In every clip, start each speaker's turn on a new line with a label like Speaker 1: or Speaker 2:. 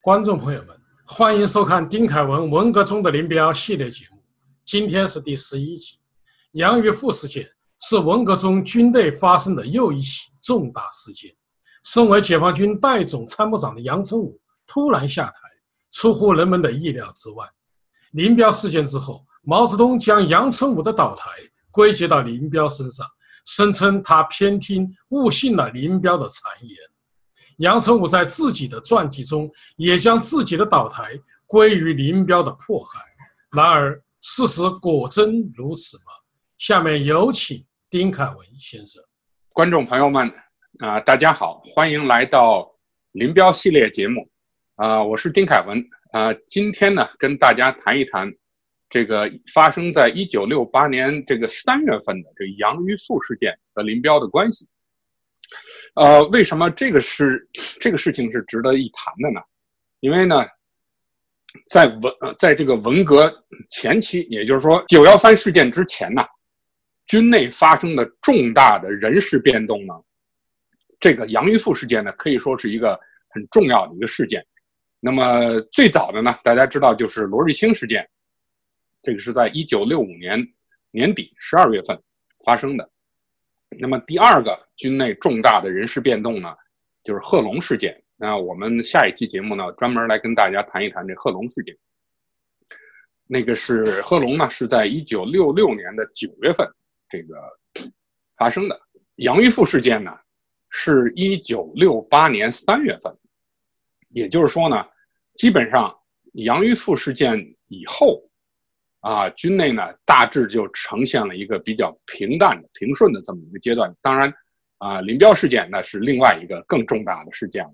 Speaker 1: 观众朋友们，欢迎收看丁凯文《文革中的林彪》系列节目。今天是第十一集。杨玉富事件是文革中军队发生的又一起重大事件。身为解放军代总参谋长的杨成武突然下台，出乎人们的意料之外。林彪事件之后，毛泽东将杨成武的倒台归结到林彪身上，声称他偏听误信了林彪的谗言。杨成武在自己的传记中也将自己的倒台归于林彪的迫害。然而，事实果真如此吗？下面有请丁凯文先生。
Speaker 2: 观众朋友们，啊，大家好，欢迎来到林彪系列节目。啊，我是丁凯文。啊，今天呢，跟大家谈一谈这个发生在一九六八年这个三月份的这杨玉素事件和林彪的关系。呃，为什么这个是这个事情是值得一谈的呢？因为呢，在文在这个文革前期，也就是说九幺三事件之前呢，军内发生的重大的人事变动呢，这个杨玉富事件呢，可以说是一个很重要的一个事件。那么最早的呢，大家知道就是罗瑞卿事件，这个是在一九六五年年底十二月份发生的。那么第二个军内重大的人事变动呢，就是贺龙事件。那我们下一期节目呢，专门来跟大家谈一谈这贺龙事件。那个是贺龙呢，是在一九六六年的九月份这个发生的。杨玉富事件呢，是一九六八年三月份。也就是说呢，基本上杨玉富事件以后。啊，军内呢大致就呈现了一个比较平淡的、平顺的这么一个阶段。当然，啊，林彪事件呢是另外一个更重大的事件了。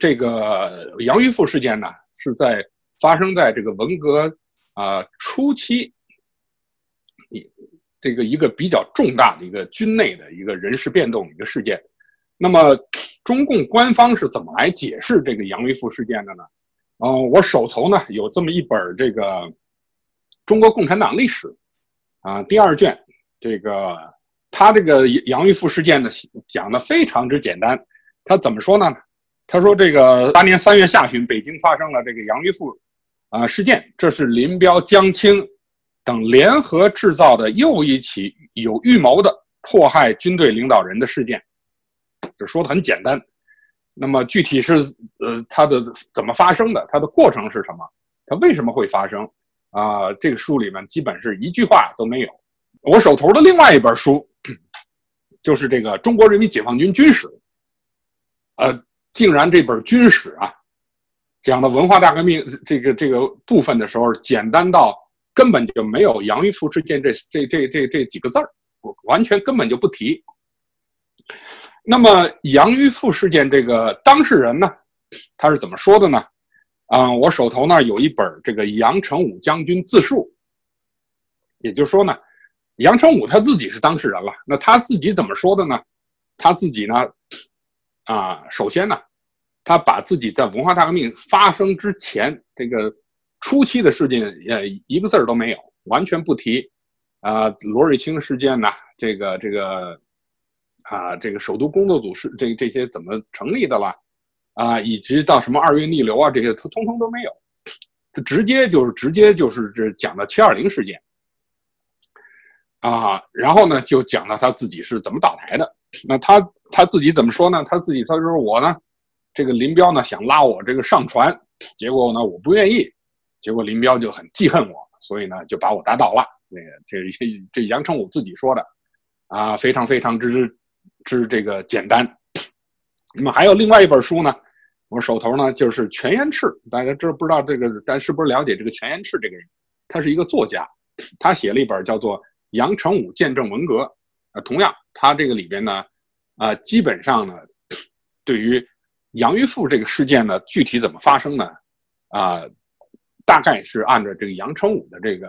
Speaker 2: 这个杨玉富事件呢是在发生在这个文革啊初期，一这个一个比较重大的一个军内的一个人事变动一个事件。那么，中共官方是怎么来解释这个杨玉富事件的呢？嗯，我手头呢有这么一本这个。中国共产党历史，啊，第二卷，这个他这个杨玉富事件呢，讲的非常之简单。他怎么说呢？他说这个当年三月下旬，北京发生了这个杨玉富啊事件，这是林彪、江青等联合制造的又一起有预谋的迫害军队领导人的事件。就说的很简单。那么具体是呃，它的怎么发生的？它的过程是什么？它为什么会发生？啊，这个书里面基本是一句话都没有。我手头的另外一本书，就是这个《中国人民解放军军史》。呃，竟然这本军史啊，讲的文化大革命这个这个部分的时候，简单到根本就没有杨玉富事件这这这这这几个字儿，完全根本就不提。那么杨玉富事件这个当事人呢，他是怎么说的呢？啊，我手头呢有一本这个杨成武将军自述，也就是说呢，杨成武他自己是当事人了。那他自己怎么说的呢？他自己呢，啊，首先呢，他把自己在文化大革命发生之前这个初期的事件，呃，一个字儿都没有，完全不提。啊，罗瑞卿事件呢，这个这个，啊，这个首都工作组是这这些怎么成立的了？啊，以及到什么二月逆流啊，这些他通通都没有，他直接就是直接就是这讲的七二零事件，啊，然后呢就讲到他自己是怎么倒台的。那他他自己怎么说呢？他自己他说我呢，这个林彪呢想拉我这个上船，结果呢我不愿意，结果林彪就很记恨我，所以呢就把我打倒了。那个这这杨成武自己说的，啊，非常非常之之这个简单。那么还有另外一本书呢。我手头呢就是全延赤，大家知不知道这个？大家是不是了解这个全延赤这个人？他是一个作家，他写了一本叫做《杨成武见证文革》。呃，同样，他这个里边呢，啊，基本上呢，对于杨玉富这个事件呢，具体怎么发生呢？啊，大概是按照这个杨成武的这个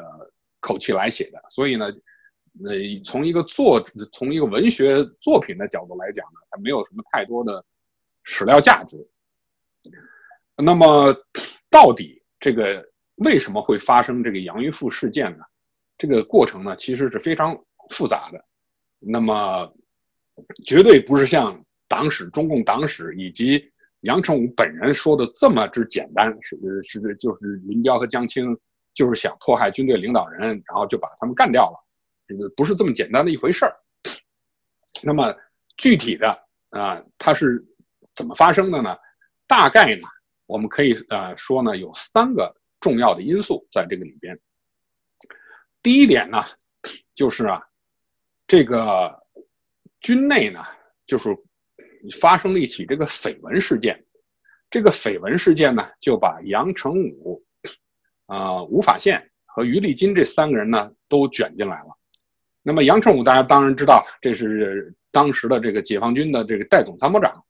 Speaker 2: 口气来写的。所以呢，呃，从一个作，从一个文学作品的角度来讲呢，它没有什么太多的史料价值。那么，到底这个为什么会发生这个杨玉富事件呢？这个过程呢，其实是非常复杂的。那么，绝对不是像党史、中共党史以及杨成武本人说的这么之简单，是是就是林彪和江青就是想迫害军队领导人，然后就把他们干掉了，这个不是这么简单的一回事儿。那么具体的啊，它是怎么发生的呢？大概呢，我们可以呃说呢，有三个重要的因素在这个里边。第一点呢，就是啊，这个军内呢，就是发生了一起这个绯闻事件。这个绯闻事件呢，就把杨成武、啊吴法宪和于立金这三个人呢都卷进来了。那么杨成武大家当然知道，这是当时的这个解放军的这个代总参谋长，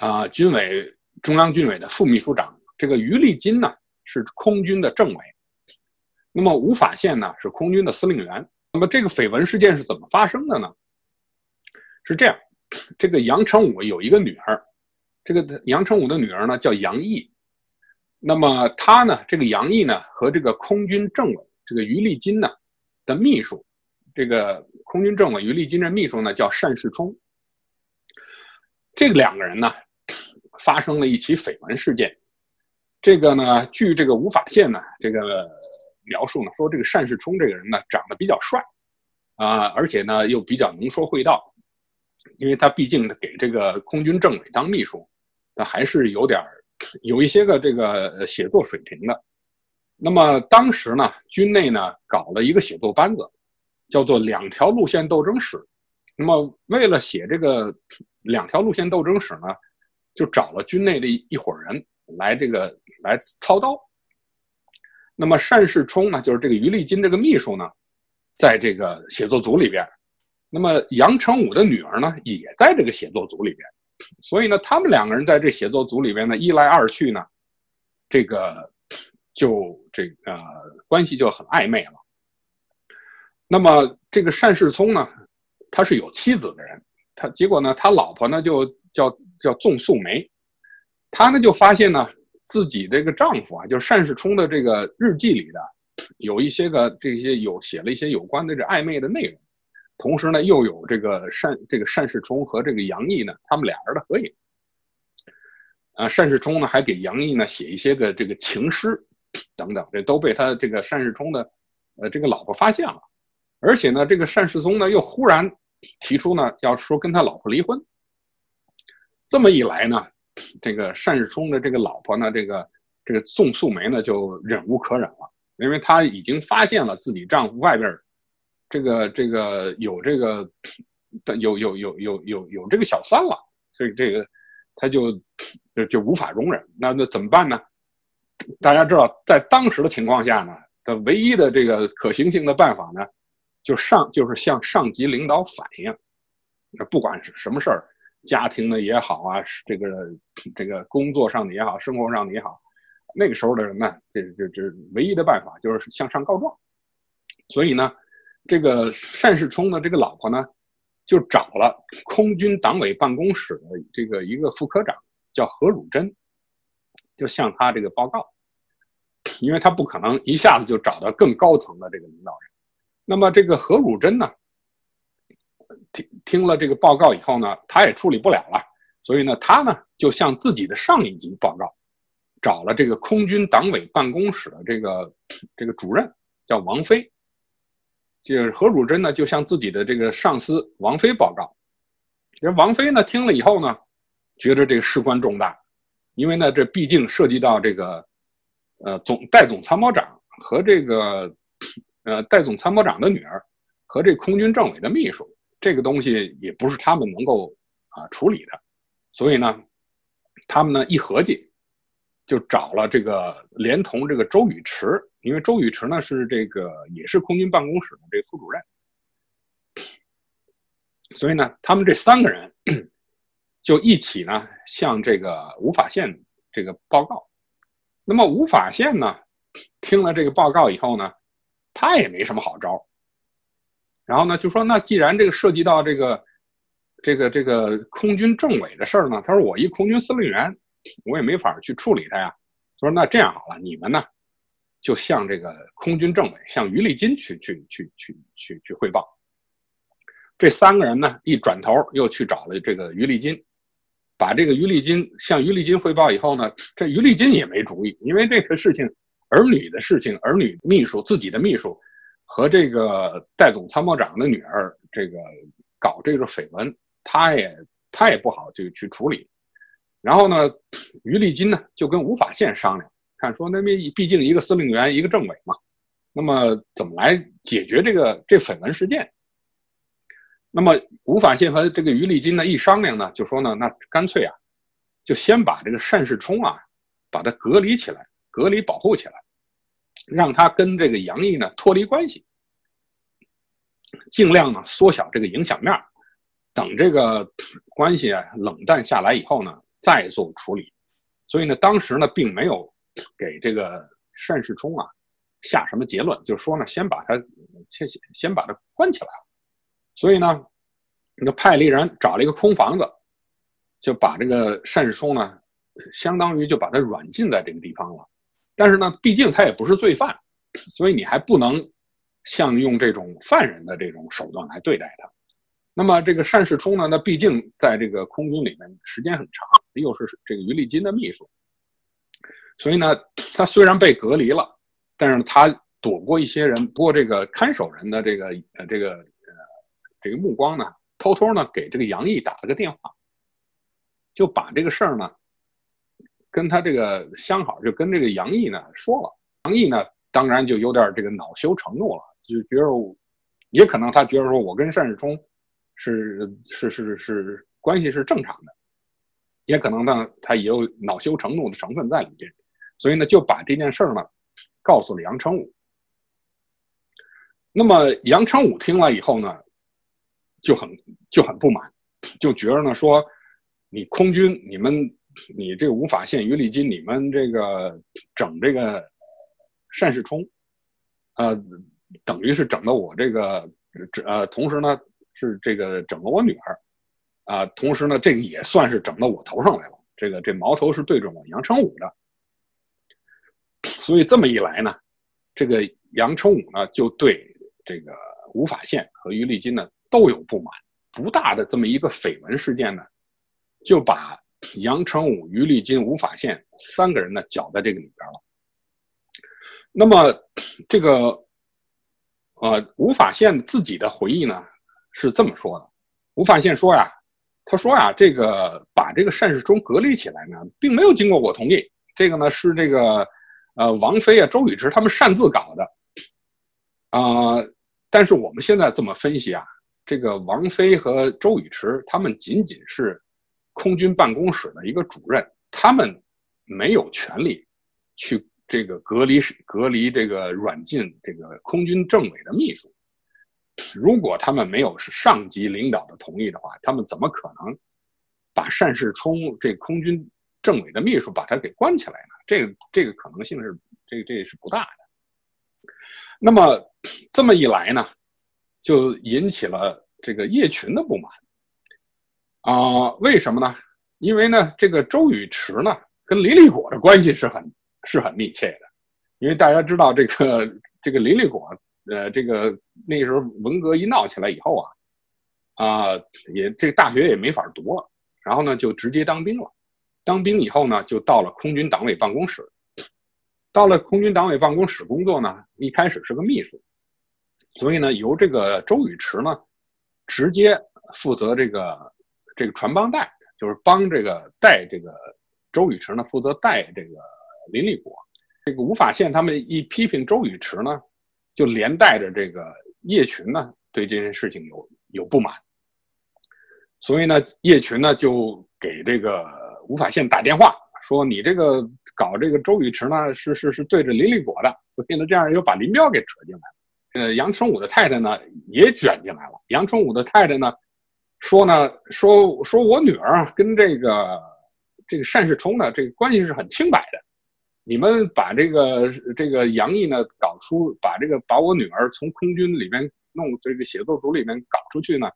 Speaker 2: 啊军委中央军委的副秘书长。这个于立金呢是空军的政委。那么吴法宪呢是空军的司令员。那么这个绯闻事件是怎么发生的呢？是这样，这个杨成武有一个女儿，这个杨成武的女儿呢叫杨毅。那么他呢，这个杨毅呢和这个空军政委这个于立金呢的秘书，这个空军政委于立金的秘书呢叫单世聪。这两个人呢发生了一起绯闻事件。这个呢，据这个吴法宪呢这个。描述呢，说这个单世聪这个人呢，长得比较帅，啊，而且呢又比较能说会道，因为他毕竟给这个空军政委当秘书，那还是有点有一些个这个写作水平的。那么当时呢，军内呢搞了一个写作班子，叫做“两条路线斗争史”。那么为了写这个“两条路线斗争史”呢，就找了军内的一伙人来这个来操刀。那么单世聪呢，就是这个于立金这个秘书呢，在这个写作组里边。那么杨成武的女儿呢，也在这个写作组里边。所以呢，他们两个人在这写作组里边呢，一来二去呢，这个就这个关系就很暧昧了。那么这个单世聪呢，他是有妻子的人，他结果呢，他老婆呢就叫叫纵素梅，他呢就发现呢。自己这个丈夫啊，就是单世聪的这个日记里的，有一些个这些有写了一些有关的这暧昧的内容，同时呢，又有这个单这个单世聪和这个杨毅呢，他们俩人的合影。啊，单世聪呢还给杨毅呢写一些个这个情诗，等等，这都被他这个单世聪的呃这个老婆发现了，而且呢，这个单世聪呢又忽然提出呢要说跟他老婆离婚，这么一来呢。这个单世聪的这个老婆呢，这个这个宋素梅呢，就忍无可忍了，因为她已经发现了自己丈夫外边这个这个有这个有有有有有有这个小三了，所以这个她就就就无法容忍。那那怎么办呢？大家知道，在当时的情况下呢，的唯一的这个可行性的办法呢，就上就是向上级领导反映，那不管是什么事儿。家庭的也好啊，这个这个工作上的也好，生活上的也好，那个时候的人呢，这这这唯一的办法就是向上告状。所以呢，这个单世聪的这个老婆呢，就找了空军党委办公室的这个一个副科长，叫何汝珍，就向他这个报告，因为他不可能一下子就找到更高层的这个领导人。那么这个何汝珍呢？听听了这个报告以后呢，他也处理不了了，所以呢，他呢就向自己的上一级报告，找了这个空军党委办公室的这个这个主任叫王飞，就是何汝珍呢就向自己的这个上司王飞报告，这王飞呢听了以后呢，觉得这事关重大，因为呢这毕竟涉及到这个呃总代总参谋长和这个呃代总参谋长的女儿和这空军政委的秘书。这个东西也不是他们能够啊处理的，所以呢，他们呢一合计，就找了这个连同这个周宇驰，因为周宇驰呢是这个也是空军办公室的这个副主任，所以呢，他们这三个人 就一起呢向这个吴法宪这个报告。那么吴法宪呢听了这个报告以后呢，他也没什么好招。然后呢，就说那既然这个涉及到这个，这个这个空军政委的事儿呢，他说我一空军司令员，我也没法去处理他呀。他说那这样好了，你们呢，就向这个空军政委，向于立金去去去去去去汇报。这三个人呢，一转头又去找了这个于立金，把这个于立金向于立金汇报以后呢，这于立金也没主意，因为这个事情，儿女的事情，儿女秘书自己的秘书和这个代总参谋长的女儿这个搞这个绯闻，他也他也不好就去处理。然后呢，于丽金呢就跟吴法宪商量，看说那边毕竟一个司令员，一个政委嘛，那么怎么来解决这个这绯闻事件？那么吴法宪和这个于丽金呢一商量呢，就说呢，那干脆啊，就先把这个单世冲啊，把他隔离起来，隔离保护起来，让他跟这个杨毅呢脱离关系，尽量呢缩小这个影响面等这个关系啊冷淡下来以后呢，再做处理。所以呢，当时呢并没有给这个单世充啊下什么结论，就说呢，先把他先先把他关起来。所以呢，就派了一人找了一个空房子，就把这个单世充呢，相当于就把他软禁在这个地方了。但是呢，毕竟他也不是罪犯，所以你还不能像用这种犯人的这种手段来对待他。那么这个单世冲呢，那毕竟在这个空军里面时间很长，又是这个于立金的秘书，所以呢，他虽然被隔离了，但是他躲过一些人，不过这个看守人的这个呃这个呃。这个目光呢，偷偷呢给这个杨毅打了个电话，就把这个事儿呢，跟他这个相好，就跟这个杨毅呢说了。杨毅呢，当然就有点这个恼羞成怒了，就觉得，也可能他觉得说我跟单世冲是是是是关系是正常的，也可能呢他也有恼羞成怒的成分在里边，所以呢就把这件事儿呢告诉了杨成武。那么杨成武听了以后呢。就很就很不满，就觉得呢说，你空军你们你这个无法县于立金你们这个整这个单世冲，呃，等于是整的我这个呃，同时呢是这个整了我女儿，啊，同时呢这个也算是整到我头上来了，这个这矛头是对准我杨成武的，所以这么一来呢，这个杨成武呢就对这个吴法宪和于立金呢。都有不满，不大的这么一个绯闻事件呢，就把杨成武、于立金、吴法宪三个人呢搅在这个里边了。那么，这个呃，吴法宪自己的回忆呢是这么说的：吴法宪说呀，他说呀，这个把这个单世忠隔离起来呢，并没有经过我同意，这个呢是这个呃王菲啊、周雨池他们擅自搞的啊。但是我们现在这么分析啊。这个王菲和周雨池，他们仅仅是空军办公室的一个主任，他们没有权利去这个隔离、隔离这个软禁这个空军政委的秘书。如果他们没有是上级领导的同意的话，他们怎么可能把单世冲这空军政委的秘书把他给关起来呢？这个这个可能性是这这是不大的。那么这么一来呢？就引起了这个叶群的不满啊？为什么呢？因为呢，这个周雨池呢，跟林立果的关系是很是很密切的。因为大家知道，这个这个林立果，呃，这个那时候文革一闹起来以后啊，啊，也这个大学也没法读了，然后呢，就直接当兵了。当兵以后呢，就到了空军党委办公室。到了空军党委办公室工作呢，一开始是个秘书。所以呢，由这个周宇驰呢，直接负责这个这个传帮带，就是帮这个带这个周宇驰呢，负责带这个林立果。这个吴法宪他们一批评周宇驰呢，就连带着这个叶群呢，对这件事情有有不满。所以呢，叶群呢就给这个吴法宪打电话，说你这个搞这个周宇驰呢，是是是对着林立果的，所以呢，这样又把林彪给扯进来了。呃，杨成武的太太呢也卷进来了。杨成武的太太呢说呢说说我女儿跟这个这个单世充呢这个关系是很清白的。你们把这个这个杨毅呢搞出，把这个把我女儿从空军里面弄这个写作组里面搞出去呢，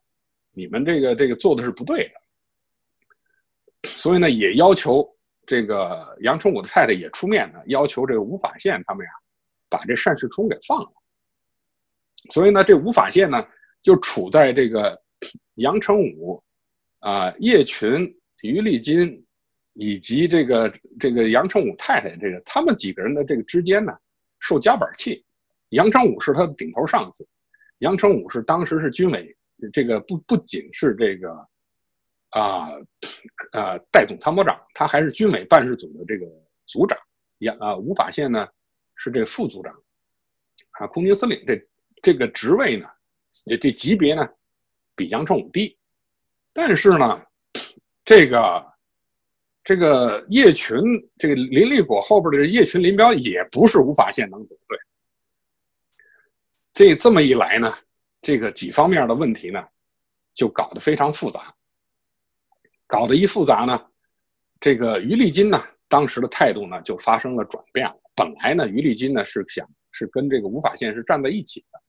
Speaker 2: 你们这个这个做的是不对的。所以呢，也要求这个杨成武的太太也出面呢，要求这个吴法宪他们呀把这单世充给放了。所以呢，这吴法宪呢，就处在这个杨成武、啊叶群于立金以及这个这个杨成武太太，这个他们几个人的这个之间呢，受夹板气。杨成武是他的顶头上司，杨成武是当时是军委这个不不仅是这个啊呃代总参谋长，他还是军委办事组的这个组长。杨啊吴法宪呢是这副组长，啊空军司令这这个职位呢，这级别呢比杨成武低，但是呢这个这个叶群这个林立果后边的叶群林彪也不是无法宪能得罪。这这么一来呢，这个几方面的问题呢，就搞得非常复杂。搞得一复杂呢，这个于立金呢，当时的态度呢就发生了转变了。本来呢，于立金呢是想是跟这个吴法宪是站在一起的。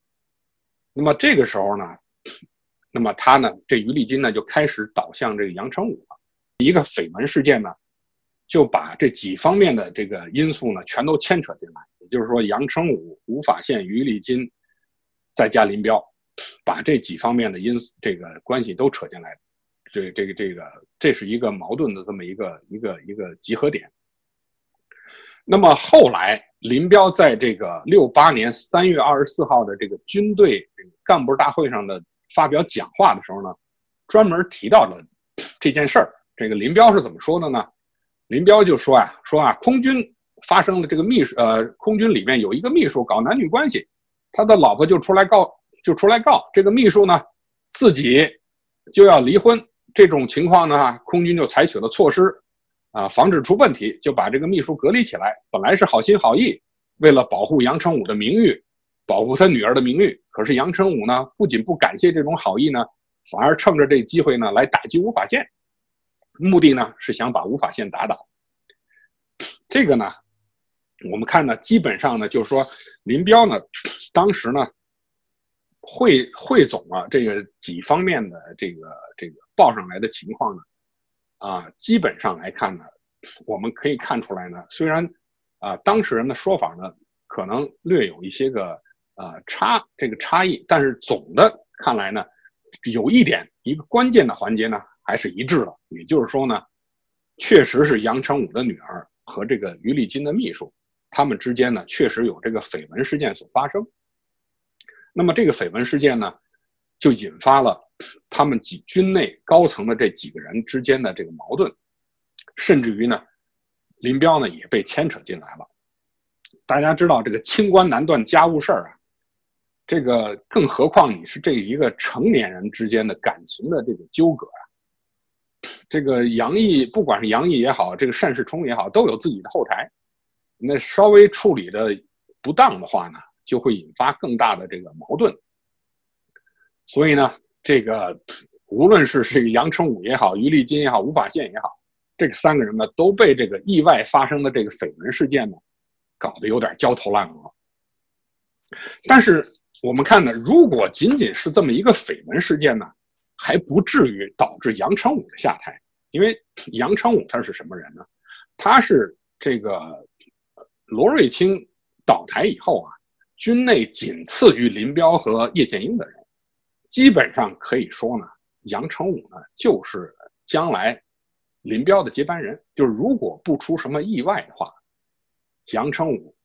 Speaker 2: 那么这个时候呢，那么他呢，这于立金呢就开始倒向这个杨成武了。一个绯闻事件呢，就把这几方面的这个因素呢全都牵扯进来。也就是说，杨成武、无法宪、于立金。再加林彪，把这几方面的因、这个关系都扯进来，这、这个、这个，这是一个矛盾的这么一个、一个、一个集合点。那么后来，林彪在这个六八年三月二十四号的这个军队干部大会上的发表讲话的时候呢，专门提到了这件事儿。这个林彪是怎么说的呢？林彪就说啊，说啊，空军发生了这个秘书，呃，空军里面有一个秘书搞男女关系。他的老婆就出来告，就出来告这个秘书呢，自己就要离婚。这种情况呢，空军就采取了措施，啊，防止出问题，就把这个秘书隔离起来。本来是好心好意，为了保护杨成武的名誉，保护他女儿的名誉。可是杨成武呢，不仅不感谢这种好意呢，反而趁着这机会呢，来打击吴法宪，目的呢是想把吴法宪打倒。这个呢。我们看呢，基本上呢，就是说，林彪呢，当时呢，汇汇总了这个几方面的这个这个报上来的情况呢，啊，基本上来看呢，我们可以看出来呢，虽然啊，当事人的说法呢，可能略有一些个啊差这个差异，但是总的看来呢，有一点一个关键的环节呢，还是一致的，也就是说呢，确实是杨成武的女儿和这个于立金的秘书。他们之间呢，确实有这个绯闻事件所发生。那么这个绯闻事件呢，就引发了 他们几军内高层的这几个人之间的这个矛盾，甚至于呢，林彪呢也被牵扯进来了。大家知道，这个清官难断家务事儿啊，这个更何况你是这一个成年人之间的感情的这个纠葛啊。这个杨毅，不管是杨毅也好，这个单世充也好，都有自己的后台。那稍微处理的不当的话呢，就会引发更大的这个矛盾。所以呢，这个无论是这个杨成武也好，于立金也好，吴法宪也好，这三个人呢，都被这个意外发生的这个绯闻事件呢，搞得有点焦头烂额。但是我们看呢，如果仅仅是这么一个绯闻事件呢，还不至于导致杨成武的下台，因为杨成武他是什么人呢？他是这个。罗瑞卿倒台以后啊，军内仅次于林彪和叶剑英的人，基本上可以说呢，杨成武呢就是将来林彪的接班人。就是如果不出什么意外的话，杨成武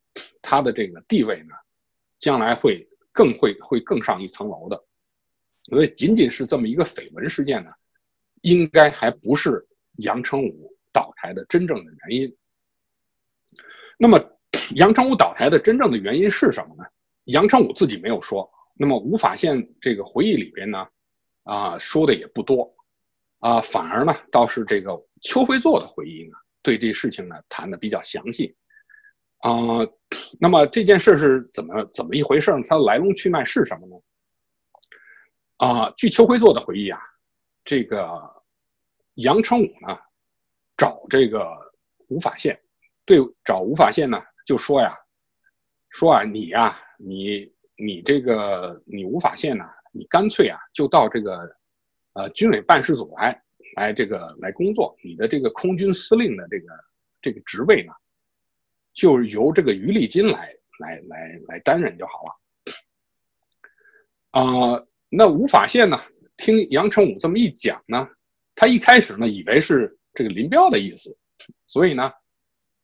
Speaker 2: 他的这个地位呢，将来会更会会更上一层楼的。所以仅仅是这么一个绯闻事件呢，应该还不是杨成武倒台的真正的原因。那么，杨成武倒台的真正的原因是什么呢？杨成武自己没有说。那么，吴法宪这个回忆里边呢，啊，说的也不多，啊，反而呢，倒是这个邱会作的回忆呢，对这事情呢谈的比较详细。啊，那么这件事是怎么怎么一回事？它的来龙去脉是什么呢？啊，据邱辉作的回忆啊，这个杨成武呢，找这个吴法宪。对，找吴法宪呢，就说呀，说啊，你呀，你你这个你吴法宪呢，你干脆啊，就到这个，呃，军委办事组来，来这个来工作。你的这个空军司令的这个这个职位呢，就由这个于立金来来来来担任就好了。啊，那吴法宪呢，听杨成武这么一讲呢，他一开始呢，以为是这个林彪的意思，所以呢，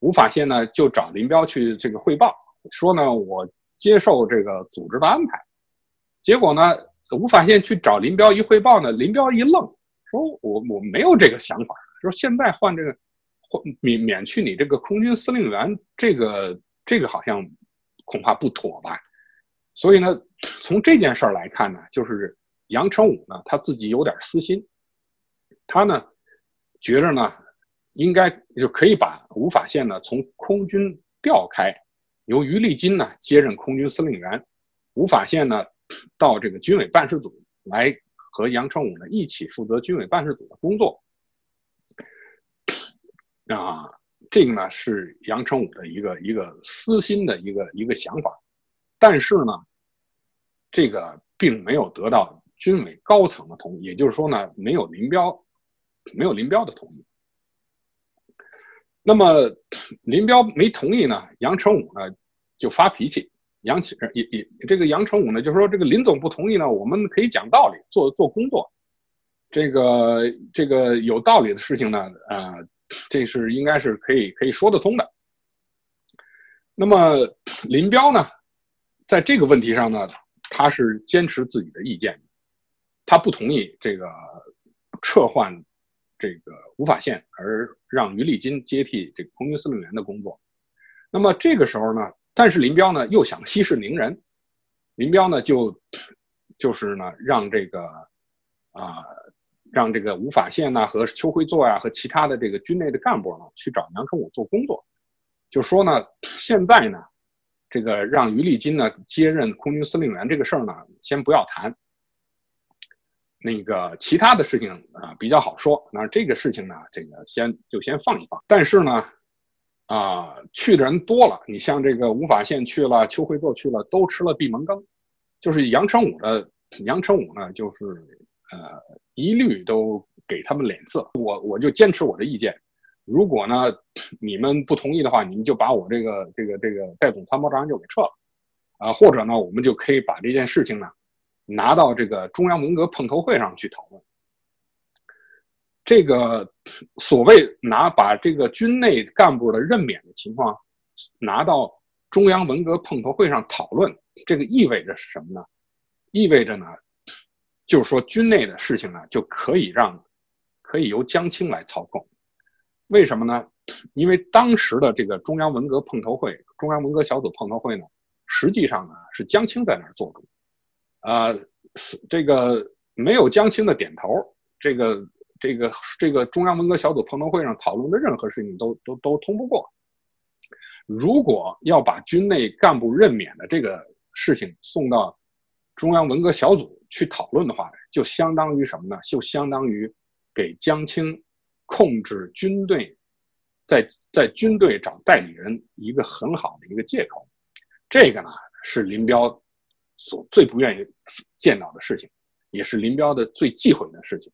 Speaker 2: 吴法宪呢就找林彪去这个汇报，说呢我接受这个组织的安排。结果呢，吴法宪去找林彪一汇报呢，林彪一愣，说我我没有这个想法，说现在换这个或免免去你这个空军司令员，这个这个好像恐怕不妥吧。所以呢，从这件事儿来看呢，就是杨成武呢他自己有点私心，他呢。觉着呢，应该就可以把吴法宪呢从空军调开，由于立金呢接任空军司令员，吴法宪呢到这个军委办事组来和杨成武呢一起负责军委办事组的工作。啊，这个呢是杨成武的一个一个私心的一个一个想法，但是呢，这个并没有得到军委高层的同意，也就是说呢，没有林彪。没有林彪的同意，那么林彪没同意呢，杨成武呢就发脾气。杨启也也这个杨成武呢就说：“这个林总不同意呢，我们可以讲道理，做做工作。这个这个有道理的事情呢，呃，这是应该是可以可以说得通的。”那么 林彪呢，在这个问题上呢，他是坚持自己的意见，他不同意这个撤换。这个吴法宪，而让于立金接替这个空军司令员的工作。那么这个时候呢，但是林彪呢又想息事宁人，林彪呢就 就是呢让这个啊让这个吴法宪呢和邱会作呀和其他的这个军内的干部呢去找杨成武做工作，就说呢现在呢这个让于立金呢接任空军司令员这个事儿呢先不要谈。那个其他的事情啊比较好说，那这个事情呢，这个先就先放一放。但是呢，啊，去的人多了，你像这个吴法宪去了，邱会作去了，都吃了闭门羹。就是杨成武的杨成武呢，就是呃，一律都给他们脸色。我我就坚持我的意见，如果呢你们不同意的话，你们就把我这个这个这个代总参谋长就给撤了，啊，或者呢，我们就可以把这件事情呢。拿到这个中央文革碰头会上去讨论，这个所谓拿把这个军内干部的任免的情况拿到中央文革碰头会上讨论，这个意味着是什么呢？意味着呢，就是说军内的事情呢就可以让可以由江青来操控。为什么呢？因为当时的这个中央文革碰头会、中央文革小组碰头会呢，实际上呢是江青在那儿做主。啊，这个没有江青的点头，这个这个这个中央文革小组碰头会上讨论的任何事情都都都通不过。如果要把军内干部任免的这个事情送到中央文革小组去讨论的话，就相当于什么呢？就相当于给江青控制军队，在在军队找代理人一个很好的一个借口。这个呢，是林彪。所最不愿意见到的事情，也是林彪的最忌讳的事情。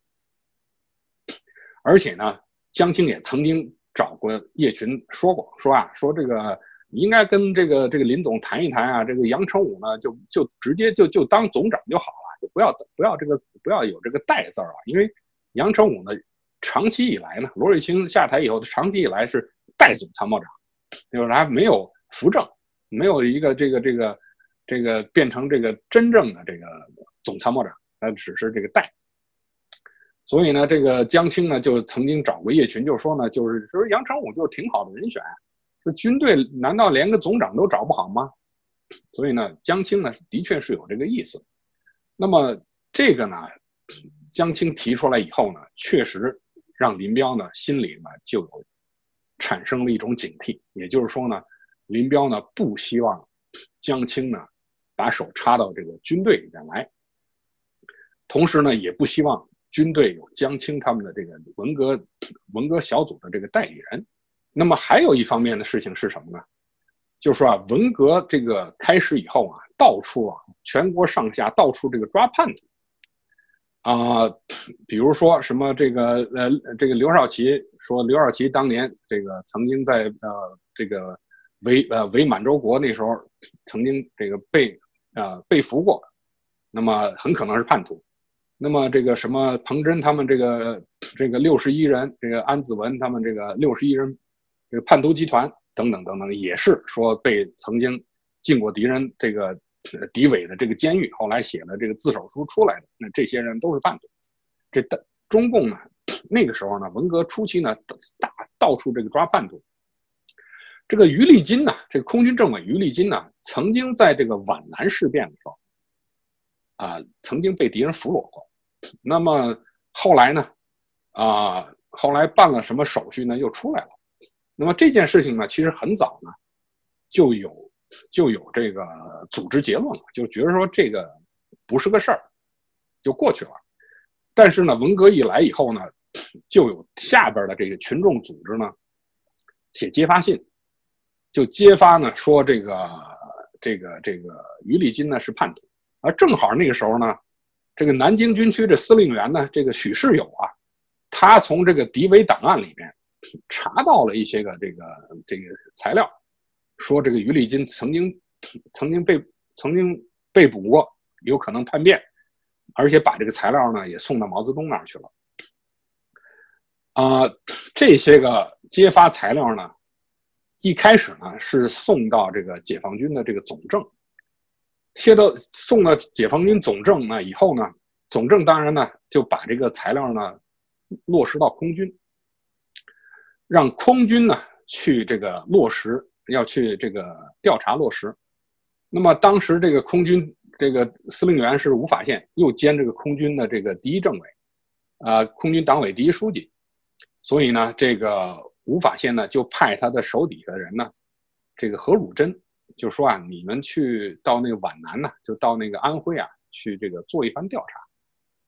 Speaker 2: 而且呢，江青也曾经找过叶群说过，说啊，说这个你应该跟这个这个林总谈一谈啊，这个杨成武呢，就就直接就就当总长就好了，就不要不要这个不要有这个代字儿因为杨成武呢，长期以来呢，罗瑞卿下台以后，长期以来是代总参谋长，就是还没有扶正，没有一个这个这个。这个变成这个真正的这个总参谋长，他只是这个代。所以呢，这个江青呢就曾经找过叶群，就说呢，就是说杨成武就是挺好的人选，说军队难道连个总长都找不好吗？所以呢，江青呢的确是有这个意思。那么这个呢，江青提出来以后呢，确实让林彪呢心里呢就有产生了一种警惕，也就是说呢，林彪呢不希望江青呢。把手插到这个军队里面来，同时呢，也不希望军队有江青他们的这个文革文革小组的这个代理人。那么还有一方面的事情是什么呢？就是说啊，文革这个开始以后啊，到处啊，全国上下到处这个抓叛徒啊，比如说什么这个呃，这个刘少奇说，刘少奇当年这个曾经在呃这个伪呃伪满洲国那时候曾经这个被。啊，被俘过，那么很可能是叛徒。那么这个什么彭真他们这个这个六十一人，这个安子文他们这个六十一人，这个叛徒集团等等等等，也是说被曾经进过敌人这个敌伪的这个监狱，后来写了这个自首书出来的，那这些人都是叛徒。这中共呢，那个时候呢，文革初期呢，大到处这个抓叛徒。这个余立金呢，这个空军政委余立金呢，曾经在这个皖南事变的时候，啊，曾经被敌人俘虏过。那么后来呢，啊，后来办了什么手续呢？又出来了。那么这件事情呢，其实很早呢，就有就有这个组织结论了，就觉得说这个不是个事儿，就过去了。但是呢，文革一来以后呢，就有下边的这个群众组织呢，写揭发信。就揭发呢，说这个这个这个于立金呢是叛徒，而正好那个时候呢，这个南京军区的司令员呢，这个许世友啊，他从这个敌伪档案里面查到了一些个这个这个材料，说这个于立金曾经曾经被曾经被捕过，有可能叛变，而且把这个材料呢也送到毛泽东那儿去了。啊，这些个揭发材料呢。一开始呢是送到这个解放军的这个总政，接到送到解放军总政那以后呢，总政当然呢就把这个材料呢落实到空军，让空军呢去这个落实，要去这个调查落实。那么当时这个空军这个司令员是吴法宪，又兼这个空军的这个第一政委，啊，空军党委第一书记，所以呢这个。吴法宪呢，就派他的手底下的人呢，这个何汝珍就说啊，你们去到那个皖南呢，就到那个安徽啊，去这个做一番调查，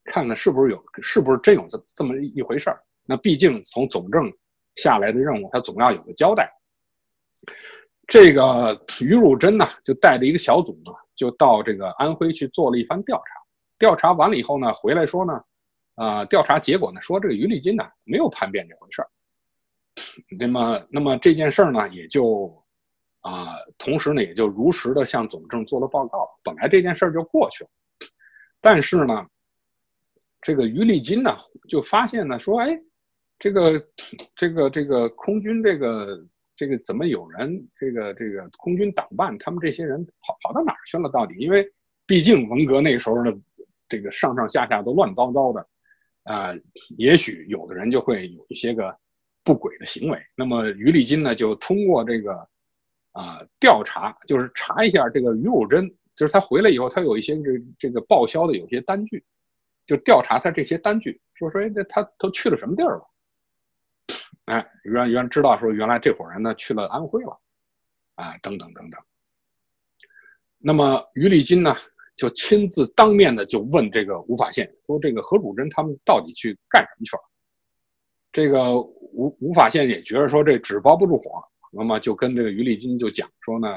Speaker 2: 看看是不是有，是不是真有这这么一回事儿。那毕竟从总政下来的任务，他总要有个交代。这个于汝珍呢，就带着一个小组呢，就到这个安徽去做了一番调查。调查完了以后呢，回来说呢，啊，调查结果呢，说这个于立金呢，没有叛变这回事儿。那么，那么这件事儿呢，也就啊，同时呢，也就如实的向总政做了报告。本来这件事儿就过去了，但是呢，这个于立金呢，就发现呢，说，哎，这个，这个，这个空军，这个，这个怎么有人，这个，这个空军党办，他们这些人跑跑到哪儿去了？到底？因为毕竟文革那时候的这个上上下下都乱糟糟的，啊，也许有的人就会有一些个。不轨的行为，那么于立金呢，就通过这个啊调查，就是查一下这个于汝珍，就是他回来以后，他有一些这这个报销的有些单据，就调查他这些单据，说说哎，那他都去了什么地儿了？哎，原原知道说原来这伙人呢去了安徽了，啊，等等等等。那么于立金呢，就亲自当面的就问这个吴法宪，说这个何汝珍他们到底去干什么去了？这个吴吴法宪也觉得说这纸包不住火，那么就跟这个于立金就讲说呢，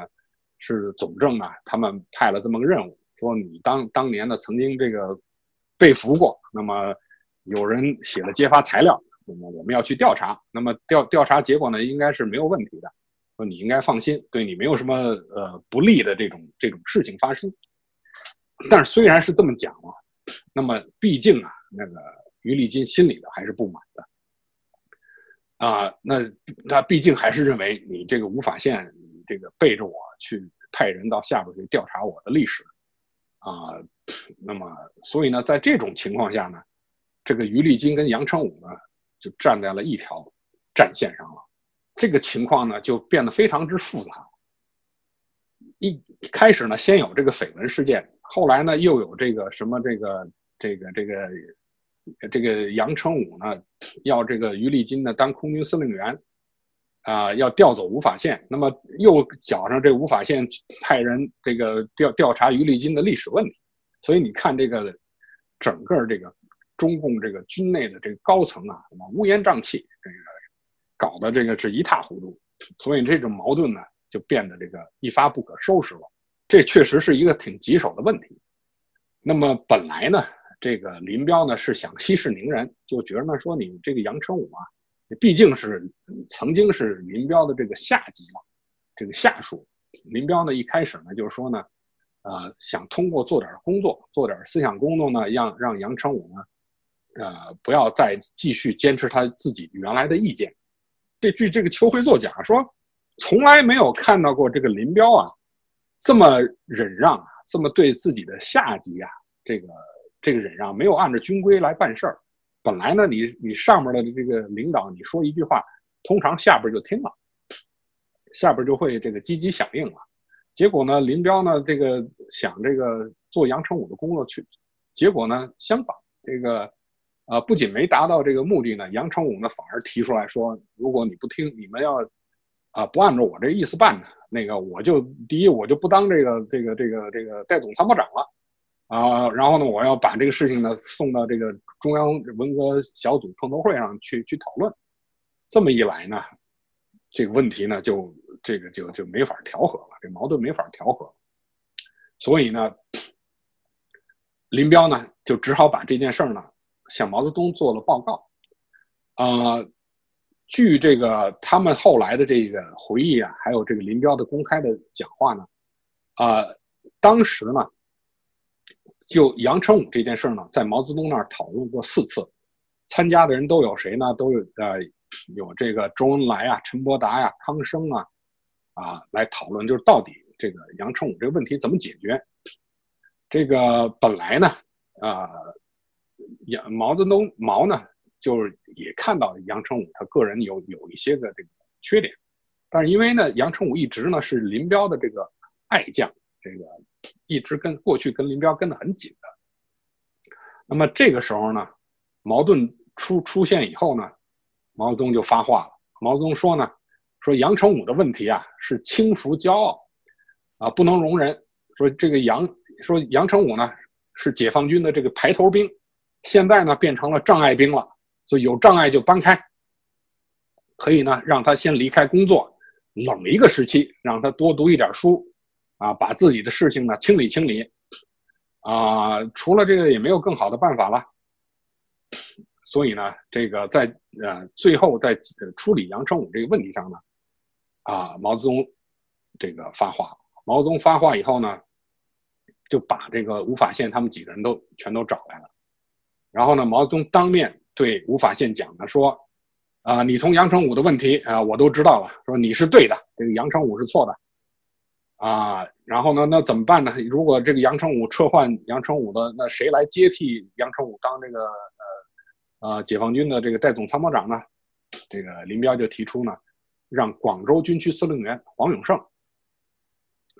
Speaker 2: 是总政啊，他们派了这么个任务，说你当当年呢曾经这个被俘过，那么有人写了揭发材料，那么我们要去调查，那么调调查结果呢应该是没有问题的，说你应该放心，对你没有什么呃不利的这种这种事情发生。但是虽然是这么讲啊，那么毕竟啊，那个于立金心里的还是不满的。啊，那他毕竟还是认为你这个吴法宪，你这个背着我去派人到下边去调查我的历史，啊，那么所以呢，在这种情况下呢，这个于立金跟杨成武呢就站在了一条战线上了，这个情况呢就变得非常之复杂。一开始呢，先有这个绯闻事件，后来呢又有这个什么这个这个这个。这个杨成武呢，要这个于立金呢当空军司令员，啊，要调走吴法宪，那么又搅上这吴法宪派人这个调调查于立金的历史问题，所以你看这个整个这个中共这个军内的这个高层啊，什么乌烟瘴气，这个搞得这个是一塌糊涂，所以这种矛盾呢就变得这个一发不可收拾了，这确实是一个挺棘手的问题。那么本来呢？这个林彪呢是想息事宁人，就觉得呢说你这个杨成武啊，毕竟是曾经是林彪的这个下级嘛，这个下属。林彪呢一开始呢就是说呢，呃，想通过做点工作，做点思想工作呢，让让杨成武呢，呃，不要再继续坚持他自己原来的意见。这据这个邱辉作假说，从来没有看到过这个林彪啊，这么忍让啊，这么对自己的下级啊，这个这个忍让，没有按照军规来办事儿。本来呢，你你上面的这个领导，你说一句话，通常下边就听了，下边就会这个积极响应了。结果呢，林彪呢，这个想这个做杨成武的工作去，结果呢，相反，这个，呃，不仅没达到这个目的呢，杨成武呢反而提出来说，如果你不听，你们要，啊，不按照我这意思办呢，那个我就第一我就不当这个这个这个这个代总参谋长了，啊，然后呢，我要把这个事情呢送到这个中央文革小组碰头会上去去讨论，这么一来呢，这个问题呢就。这个就就没法调和了，这矛盾没法调和，所以呢，林彪呢就只好把这件事儿呢向毛泽东做了报告。啊，据这个他们后来的这个回忆啊，还有这个林彪的公开的讲话呢，啊，当时呢，就杨成武这件事呢，在毛泽东那儿讨论过四次，参加的人都有谁呢？都有呃，有这个周恩来啊、陈伯达呀、康生啊。啊，来讨论就是到底这个杨成武这个问题怎么解决？这个本来呢，啊，杨毛泽东毛呢，就是也看到杨成武他个人有有一些个这个缺点，但是因为呢，杨成武一直呢是林彪的这个爱将，这个一直跟过去跟林彪跟得很紧的。那么这个时候呢，矛盾出出现以后呢，毛泽东就发话了。毛泽东说呢。说杨成武的问题啊是轻浮骄傲，啊不能容忍。说这个杨说杨成武呢是解放军的这个排头兵，现在呢变成了障碍兵了，所以有障碍就搬开。可以呢让他先离开工作，冷一个时期，让他多读一点书，啊把自己的事情呢清理清理，啊除了这个也没有更好的办法了。所以呢这个在呃最后在处理杨成武这个问题上呢。啊，毛泽东这个发话，毛泽东发话以后呢，就把这个吴法宪他们几个人都全都找来了。然后呢，毛泽东当面对吴法宪讲呢，说：“啊，你从杨成武的问题啊，我都知道了。说你是对的，这个杨成武是错的。啊，然后呢，那怎么办呢？如果这个杨成武撤换杨成武的，那谁来接替杨成武当这个呃呃解放军的这个代总参谋长呢？这个林彪就提出呢。”让广州军区司令员黄永胜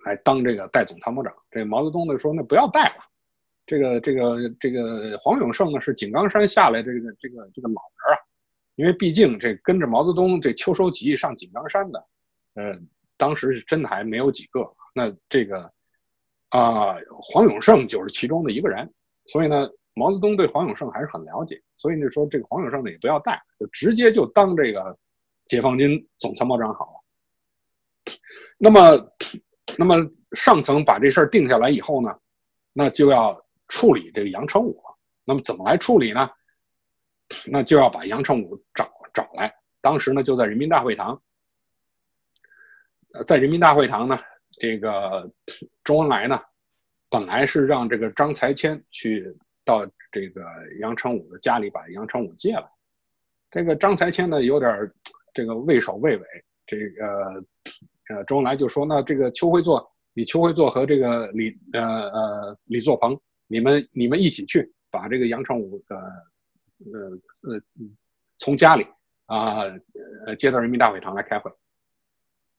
Speaker 2: 来当这个代总参谋长。这毛泽东呢说：“那不要带了，这个这个这个黄永胜呢是井冈山下来这个这个这个老人啊，因为毕竟这跟着毛泽东这秋收起义上井冈山的，呃，当时是真的还没有几个。那这个啊，黄永胜就是其中的一个人。所以呢，毛泽东对黄永胜还是很了解。所以就说这个黄永胜呢也不要带，就直接就当这个。”解放军总参谋长好了，那么，那么上层把这事儿定下来以后呢，那就要处理这个杨成武。那么怎么来处理呢？那就要把杨成武找找来。当时呢，就在人民大会堂，在人民大会堂呢，这个周恩来呢，本来是让这个张才谦去到这个杨成武的家里把杨成武接来。这个张才谦呢，有点 这个畏首畏尾，这个呃，周恩来就说：“那这个邱会作，你邱会作和这个李呃呃李作鹏，你们你们一起去把这个杨成武呃呃呃从家里啊呃接到人民大会堂来开会。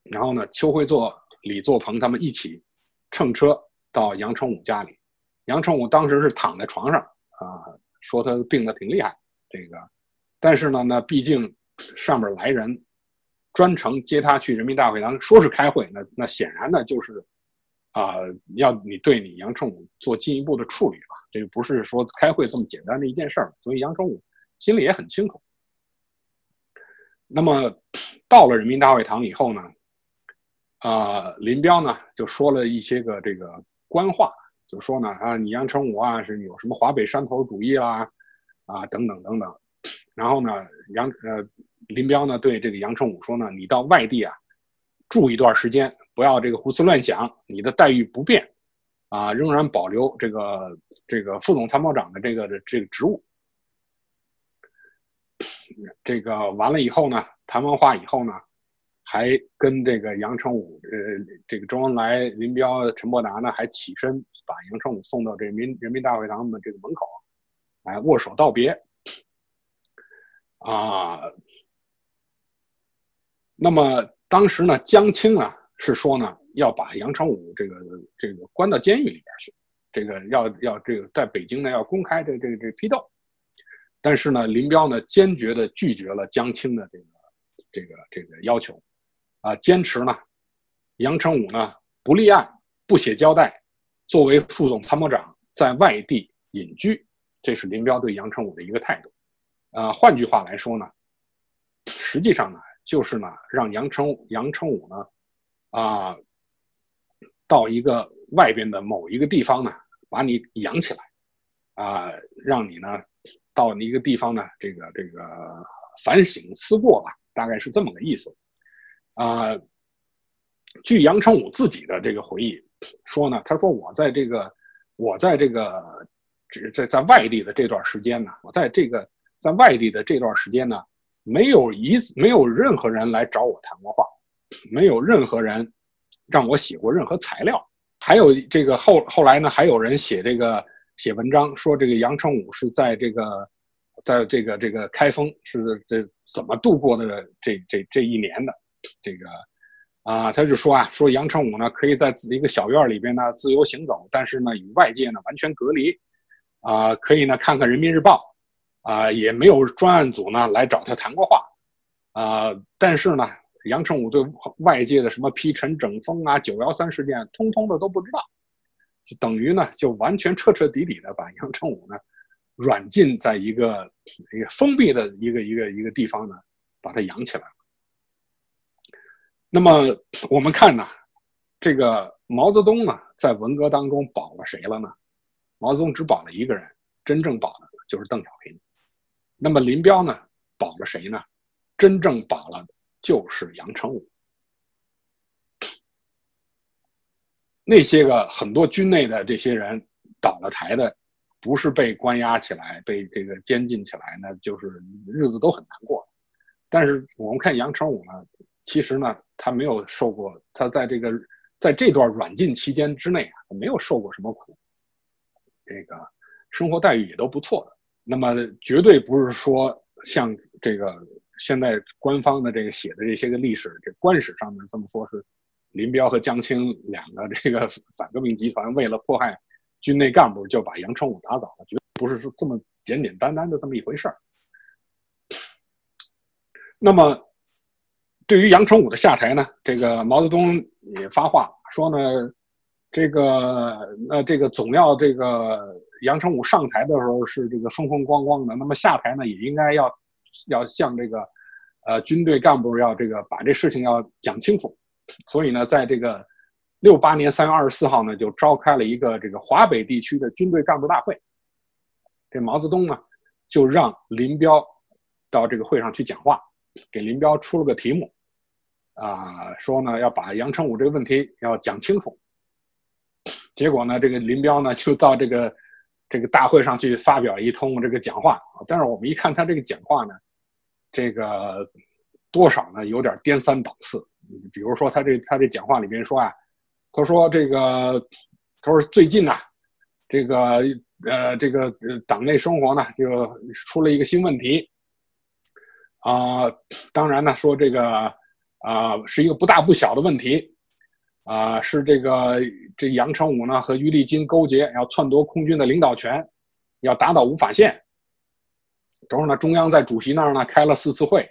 Speaker 2: 然后呢，邱会作、李作鹏他们一起乘车到杨成武家里。杨成武当时是躺在床上啊，说他病得挺厉害，这个，但是呢，那毕竟。”上面来人，专程接他去人民大会堂，说是开会，那那显然呢就是，啊，要你对你杨成武做进一步的处理了，这个不是说开会这么简单的一件事儿，所以杨成武心里也很清楚。那么到了人民大会堂以后呢，啊，林彪呢就说了一些个这个官话，就说呢啊，你杨成武啊是有什么华北山头主义啦，啊等等等等，然后呢杨呃。林彪呢对这个杨成武说呢：“你到外地啊，住一段时间，不要这个胡思乱想，你的待遇不变，啊，仍然保留这个这个副总参谋长的这个这个职务。这个完了以后呢，谈完话以后呢，还跟这个杨成武，呃，这个周恩来、林彪、陈伯达呢，还起身把杨成武送到这民人民大会堂的这个门口，来握手道别。啊，那么当时呢，江青啊是说呢，要把杨成武这个这个关到监狱里边去，这个要要这个在北京呢要公开这这这批斗。但是呢，林彪呢坚决的拒绝了江青的这个这个这个要求，啊，坚持呢，杨成武呢不立案、不写交代，作为副总参谋长在外地隐居，这是林彪对杨成武的一个态度。呃，换句话来说呢，实际上呢，就是呢让杨成杨成武呢，啊，到一个外边的某一个地方呢，把你养起来，啊，让你呢。到一个地方呢，这个这个反省思过吧，大概是这么个意思。啊，据杨成武自己的这个回忆说呢，他说我在这个我在这个在在外地的这段时间呢，我在这个在外地的这段时间呢，没有一没有任何人来找我谈过话，没有任何人让我写过任何材料，还有这个后后来呢，还有人写这个。写文章说这个杨成武是在这个，在这个这个开封是这怎么度过的这这这一年的，这个啊，他就说啊，说杨成武呢可以在自己一个小院里边呢自由行走，但是呢与外界呢完全隔离，啊，可以呢看看人民日报，啊，也没有专案组呢来找他谈过话，啊，但是呢杨成武对外界的什么批陈整风啊九幺三事件通通的都不知道。就等于呢，就完全彻彻底底的把杨成武呢软禁在一个一个封闭的一个一个一个地方呢，把他养起来了。那么我们看呢，这个毛泽东呢，在文革当中保了谁了呢？毛泽东只保了一个人，真正保的就是邓小平。那么林彪呢，保了谁呢？真正保了就是杨成武。那些个很多军内的这些人倒了台的，不是被关押起来、被这个监禁起来呢，就是日子都很难过。但是我们看杨成武呢，其实呢，他没有受过，他在这个在这段软禁期间之内啊，没有受过什么苦，这个生活待遇也都不错的。那么绝对不是说像这个现在官方的这个写的这些个历史这官史上面这么说，是。林彪和江青两个这个 反革命集团为了迫害军内干部，就把杨成武打倒了，绝不是说这么简简单单的这么一回事儿。那么，对于杨成武的下台呢，这个毛泽东也发话说呢，这个呃，这个总要这个杨成武上台的时候是这个风风光光的，那么下台呢，也应该要要向这个呃军队干部要这个把这事情要讲清楚。所以呢，在这个六八年三月二十四号呢，就召开了一个这个华北地区的军队干部大会。这毛泽东呢，就让林彪到这个会上去讲话，给林彪出了个题目，啊，说呢要把杨成武这个问题要讲清楚。结果呢，这个林彪呢就到这个这个大会上去发表一通这个讲话。但是我们一看他这个讲话呢，这个多少呢有点颠三倒四。比如说，他这他这讲话里边说啊，他说这个，他说最近呐，这个呃这个党内生活呢就出了一个新问题，啊，当然呢说这个啊是一个不大不小的问题，啊是这个这杨成武呢和于立金勾结，要篡夺空军的领导权，要打倒吴法宪。等会儿呢，中央在主席那儿呢开了四次会，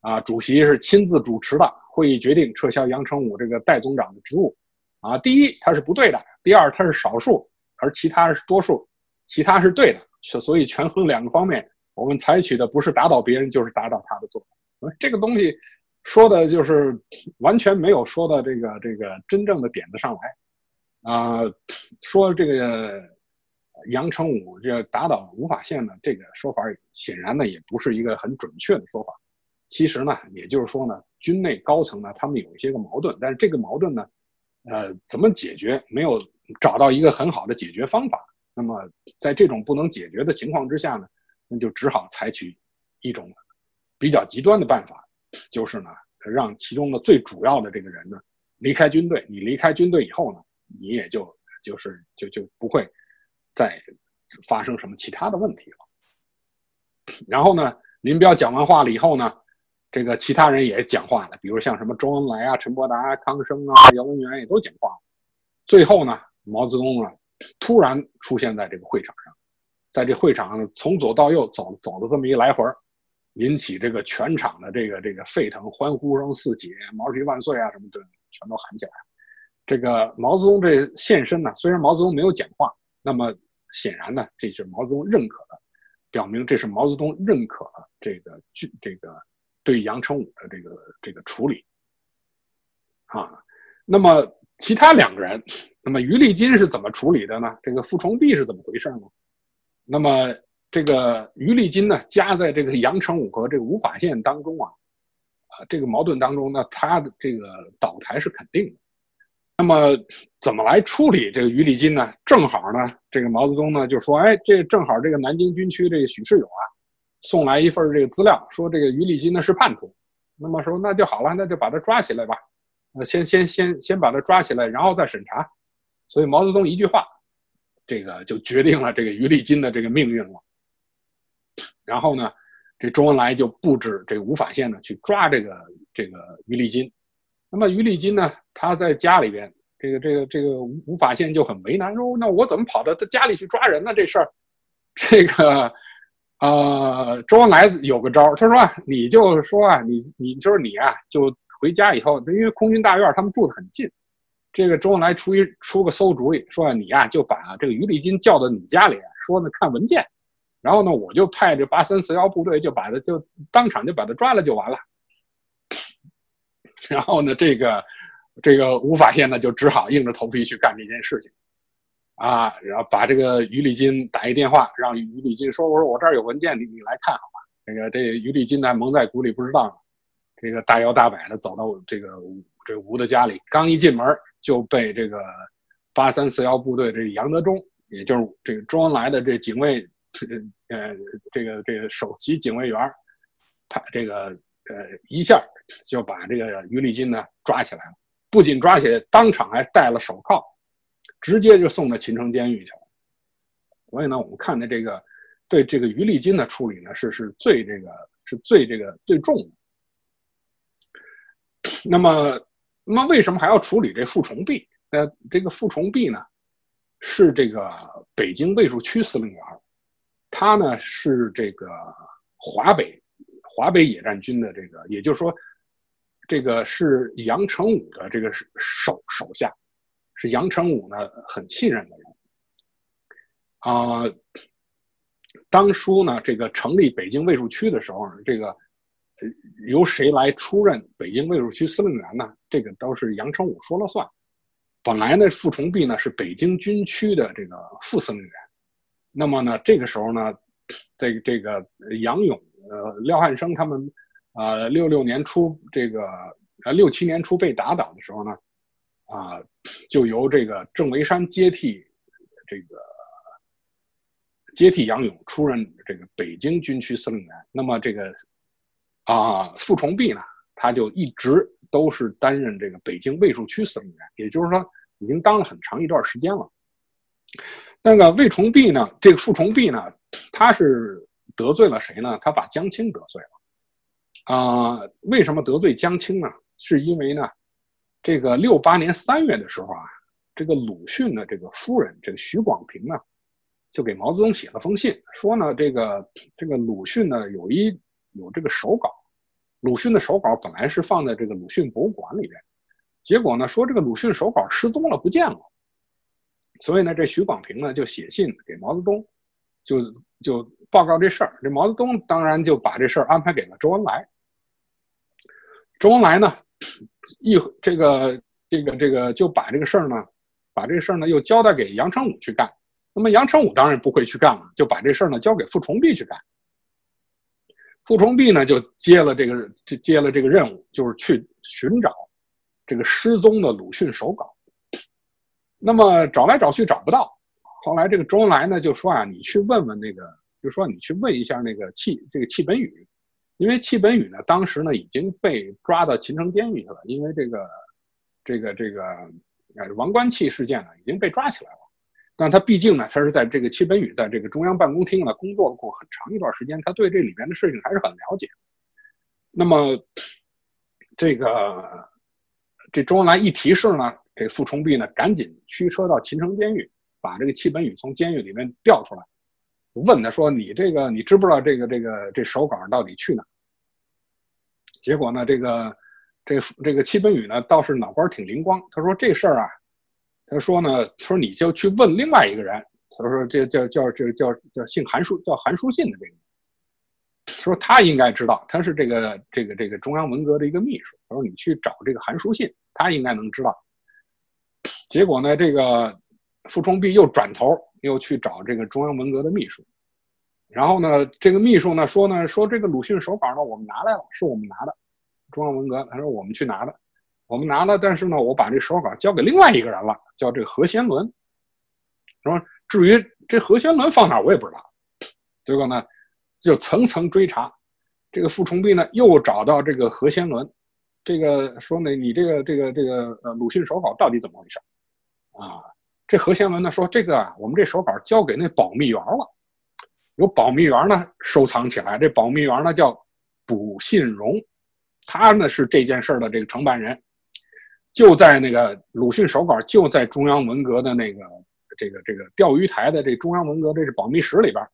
Speaker 2: 啊，主席是亲自主持的。会议决定撤销杨成武这个代总长的职务，啊，第一他是不对的，第二他是少数，而其他是多数，其他是对的，所以权衡两个方面，我们采取的不是打倒别人，就是打倒他的做法。这个东西说的就是完全没有说到这个这个真正的点子上来，啊，说这个杨成武这打倒吴法宪呢，这个说法显然呢也不是一个很准确的说法。其实呢，也就是说呢，军内高层呢，他们有一些个矛盾，但是这个矛盾呢，呃，怎么解决没有找到一个很好的解决方法。那么在这种不能解决的情况之下呢，那就只好采取一种比较极端的办法，就是呢，让其中的最主要的这个人呢离开军队。你离开军队以后呢，你也就就是就就不会再发生什么其他的问题了。然后呢，林彪讲完话了以后呢，这个其他人也讲话了，比如像什么周恩来啊、陈伯达、康生啊、姚文元也都讲话了。最后呢，毛泽东啊突然出现在这个会场上，在这会场上从左到右走走了这么一来回引起这个全场的这个这个沸腾，欢呼声四起，毛主席万岁啊什么的全都喊起来。这个毛泽东这现身呢，虽然毛泽东没有讲话，那么显然呢，这是毛泽东认可的。表明这是毛泽东认可了这个军这个对杨成武的这个这个处理啊。那么其他两个人，那么于立金是怎么处理的呢？这个傅崇碧是怎么回事呢？那么这个于立金呢，夹在这个杨成武和这个吴法宪当中啊，啊这个矛盾当中呢，他的这个倒台是肯定的。那么怎么来处理这个于立金呢？正好呢，这个毛泽东呢就说：“哎，这正好这个南京军区这个许世友啊，送来一份这个资料，说这个于立金呢是叛徒。那么说那就好了，那就把他抓起来吧。呃，先先先先把他抓起来，然后再审查。所以毛泽东一句话，这个就决定了这个于立金的这个命运了。然后呢，这周恩来就布置这个吴法宪呢去抓这个这个于立金。”那么于立金呢？他在家里边，这个这个这个吴法宪就很为难，说：“那我怎么跑到他家里去抓人呢？这事儿，这个，呃，周恩来有个招儿他说：你就说啊，你你就是你啊，就回家以后，因为空军大院他们住的很近，这个周恩来出一出个馊主意，说你呀就把这个于立金叫到你家里，说呢看文件，然后呢我就派这八三四幺部队就把他就当场就把他抓了就完了。”然后呢，这个这个吴法宪呢，就只好硬着头皮去干这件事情，啊，然后把这个于立金打一电话，让于立金说：“我说我这儿有文件，你你来看好吧。”这个这于立金呢，蒙在鼓里不知道，这个大摇大摆的走到这个这吴的家里，刚一进门就被这个八三四幺部队这杨德忠，也就是这个周恩来的这警卫，呃，这个这个首席警卫员，他这个呃一下。就把这个于立金呢抓起来了，不仅抓起来，当场还戴了手铐，直接就送到秦城监狱去了。所以呢，我们看的这个对这个于立金的处理呢，是是最这个是最这个最重的。那么，那么为什么还要处理这傅崇碧？呃，这个傅崇碧呢，是这个北京卫戍区司令员，他呢是这个华北华北野战军的这个，也就是说。这个是杨成武的这个手手下，是杨成武呢很信任的人啊。当初呢，这个成立北京卫戍区的时候，这个由谁来出任北京卫戍区司令员呢？这个都是杨成武说了算。本来呢，傅崇碧呢是北京军区的这个副司令员，那么呢，这个时候呢，这个这个杨勇、呃廖汉生他们。啊，六六年初这个，呃，六七年初被打倒的时候呢，啊，就由这个郑维山接替，这个接替杨勇出任这个北京军区司令员。那么这个啊，傅崇碧呢，他就一直都是担任这个北京卫戍区司令员，也就是说，已经当了很长一段时间了。那个魏崇碧呢，这个傅崇碧呢，他是得罪了谁呢？他把江青得罪了。啊，为什么得罪江青呢？是因为呢，这个六八年三月的时候啊，这个鲁迅的这个夫人，这个许广平呢，就给毛泽东写了封信，说呢，这个这个鲁迅呢有一有这个手稿，鲁迅的手稿本来是放在这个鲁迅博物馆里边，结果呢说这个鲁迅手稿失踪了，不见了，所以呢，这许广平呢就写信给毛泽东，就就报告这事儿，这毛泽东当然就把这事儿安排给了周恩来。周恩来呢，一这个这个这个就把这个事儿呢，把这个事儿呢又交代给杨成武去干。那么杨成武当然不会去干了，就把这事儿呢交给傅崇碧去干。傅崇碧呢就接了这个接了这个任务，就是去寻找这个失踪的鲁迅手稿。那么找来找去找不到，后来这个周恩来呢就说啊，你去问问那个，就说你去问一下那个戚这个戚本禹，因为戚本禹呢当时呢已经被抓到秦城监狱去了，因为这个这个这个呃王冠器事件呢已经被抓起来了。但他毕竟呢，他是在这个戚本禹在这个中央办公厅呢工作过很长一段时间，他对这里面的事情还是很了解。那么，这个这周恩来一提示呢，这傅崇碧呢赶紧驱车到秦城监狱，把这个戚本禹从监狱里面调出来，问他说：“你这个你知不知道这个这个这手稿到底去哪？”结果呢，这个这这个戚本禹呢倒是脑瓜挺灵光，他说：“这事儿啊。”他说呢，他说你就去问另外一个人，他说这叫叫这叫叫姓韩书叫韩书信的这个，说他应该知道，他是这个这个这个中央文革的一个秘书。他说你去找这个韩书信，他应该能知道。结果呢，这个傅崇碧又转头又去找这个中央文革的秘书，然后呢，这个秘书呢说呢说这个鲁迅手稿呢我们拿来了，是我们拿的，中央文革，他说我们去拿的。我们拿了，但是呢，我把这手稿交给另外一个人了，叫这个何先伦。说至于这何先伦放哪，我也不知道。结果呢，就层层追查，这个傅崇碧呢又找到这个何先伦，这个说呢，你这个这个这个呃鲁迅手稿到底怎么回事？啊，这何先文呢说这个啊，我们这手稿交给那保密员了，有保密员呢收藏起来，这保密员呢叫卜信荣，他呢是这件事的这个承办人。就在那个鲁迅手稿就在中央文革的那个这个这个钓鱼台的这中央文革这是保密室里边。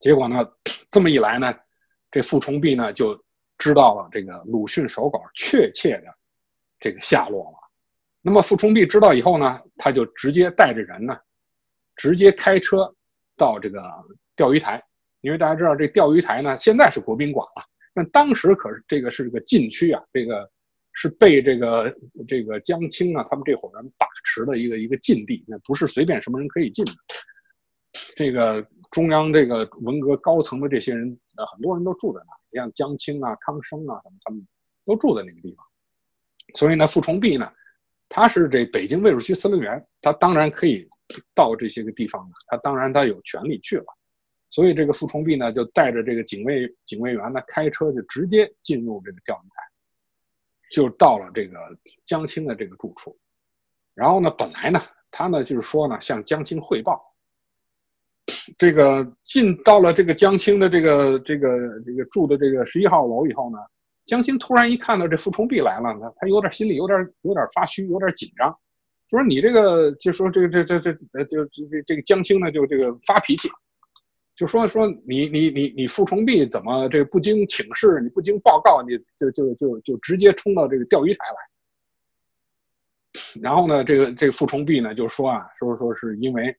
Speaker 2: 结果呢，这么一来呢，这傅崇碧呢就知道了这个鲁迅手稿确切的这个下落了。那么傅崇碧知道以后呢，他就直接带着人呢，直接开车到这个钓鱼台，因为大家知道这钓鱼台呢现在是国宾馆了，那当时可是这个是个禁区啊，这个。是被这个这个江青啊，他们这伙人把持的一个一个禁地，那不是随便什么人可以进的。这个中央这个文革高层的这些人，呃，很多人都住在那，像江青啊、康生啊，什么他们都住在那个地方。所以呢，傅崇碧呢，他是这北京卫戍区司令员，他当然可以到这些个地方了他当然他有权利去了。所以这个傅崇碧呢，就带着这个警卫警卫员呢，开车就直接进入这个钓鱼台。就到了这个江青的这个住处，然后呢，本来呢，他呢就是说呢，向江青汇报。这个进到了这个江青的这个这个这个住的这个十一号楼以后呢，江青突然一看到这傅崇碧来了，他他有点心里有点有点发虚，有点紧张，就说你这个就说这个这这这呃就这这个江青呢就这个发脾气。就说说你你你你傅崇碧怎么这不经请示你不经报告你就就就就直接冲到这个钓鱼台来，然后呢这个这个傅崇碧呢就说啊说说是因为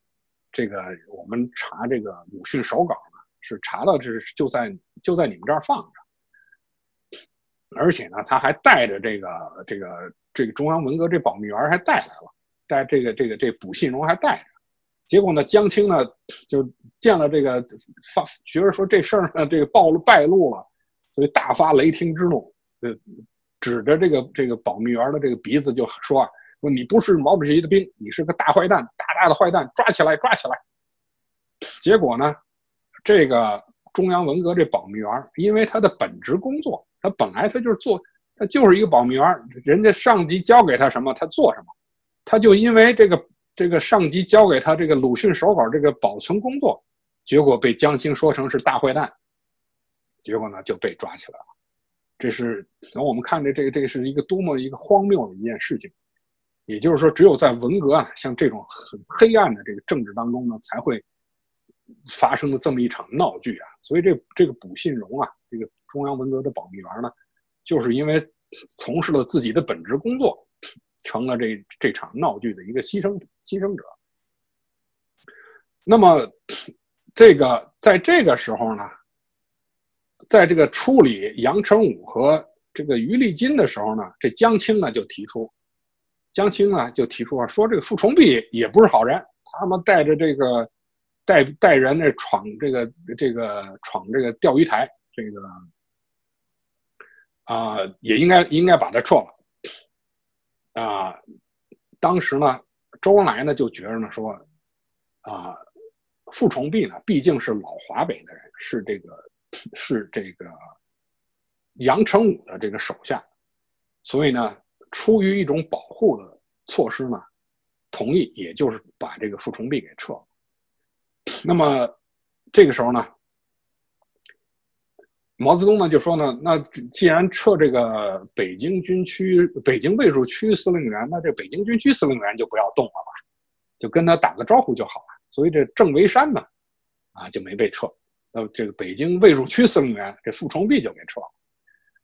Speaker 2: 这个我们查这个鲁迅手稿呢是查到这就在就在你们这儿放着，而且呢他还带着这个这个这个中央文革这保密员还带来了，带这个这个这卜信荣还带着。结果呢，江青呢就见了这个发，觉得说这事儿呢这个暴露败露了，所以大发雷霆之怒，呃，指着这个这个保密员的这个鼻子就说啊，说你不是毛主席的兵，你是个大坏蛋，大大的坏蛋，抓起来，抓起来。结果呢，这个中央文革这保密员，因为他的本职工作，他本来他就是做，他就是一个保密员，人家上级交给他什么，他做什么，他就因为这个。这个上级交给他这个鲁迅手稿这个保存工作，结果被江青说成是大坏蛋，结果呢就被抓起来了。这是等我们看这这个这个是一个多么一个荒谬的一件事情。也就是说，只有在文革啊，像这种很黑暗的这个政治当中呢，才会发生的这么一场闹剧啊。所以这这个卜信荣啊，这个中央文革的保密员呢，就是因为从事了自己的本职工作。成了这这场闹剧的一个牺牲牺牲者。那么，这个在这个时候呢，在这个处理杨成武和这个于立金的时候呢，这江青呢就提出，江青啊就提出啊，说这个傅崇碧也不是好人，他们带着这个带带人那闯这个这个闯这个钓鱼台，这个啊也应该应该把他撤了。啊，当时呢，周恩来呢就觉着呢说，啊，傅崇碧呢毕竟是老华北的人，是这个是这个杨成武的这个手下，所以呢，出于一种保护的措施呢，同意，也就是把这个傅崇碧给撤了。那么这个时候呢？毛泽东呢就说呢，那既然撤这个北京军区、北京卫戍区司令员，那这北京军区司令员就不要动了吧，就跟他打个招呼就好了。所以这郑维山呢，啊就没被撤。那这个北京卫戍区司令员这傅崇碧就给撤了。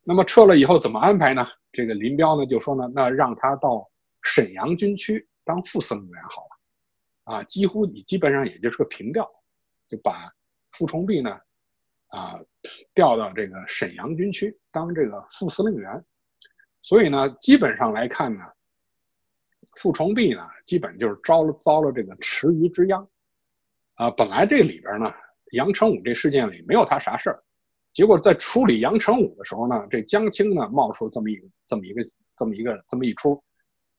Speaker 2: 那么撤了以后怎么安排呢？这个林彪呢就说呢，那让他到沈阳军区当副司令员好了。啊，几乎你基本上也就是个平调，就把傅崇碧呢。啊，调到这个沈阳军区当这个副司令员，所以呢，基本上来看呢，傅崇碧呢，基本就是遭了遭了这个池鱼之殃。啊，本来这里边呢，杨成武这事件里没有他啥事儿，结果在处理杨成武的时候呢，这江青呢冒出这么一这么一个这么一个这么一出，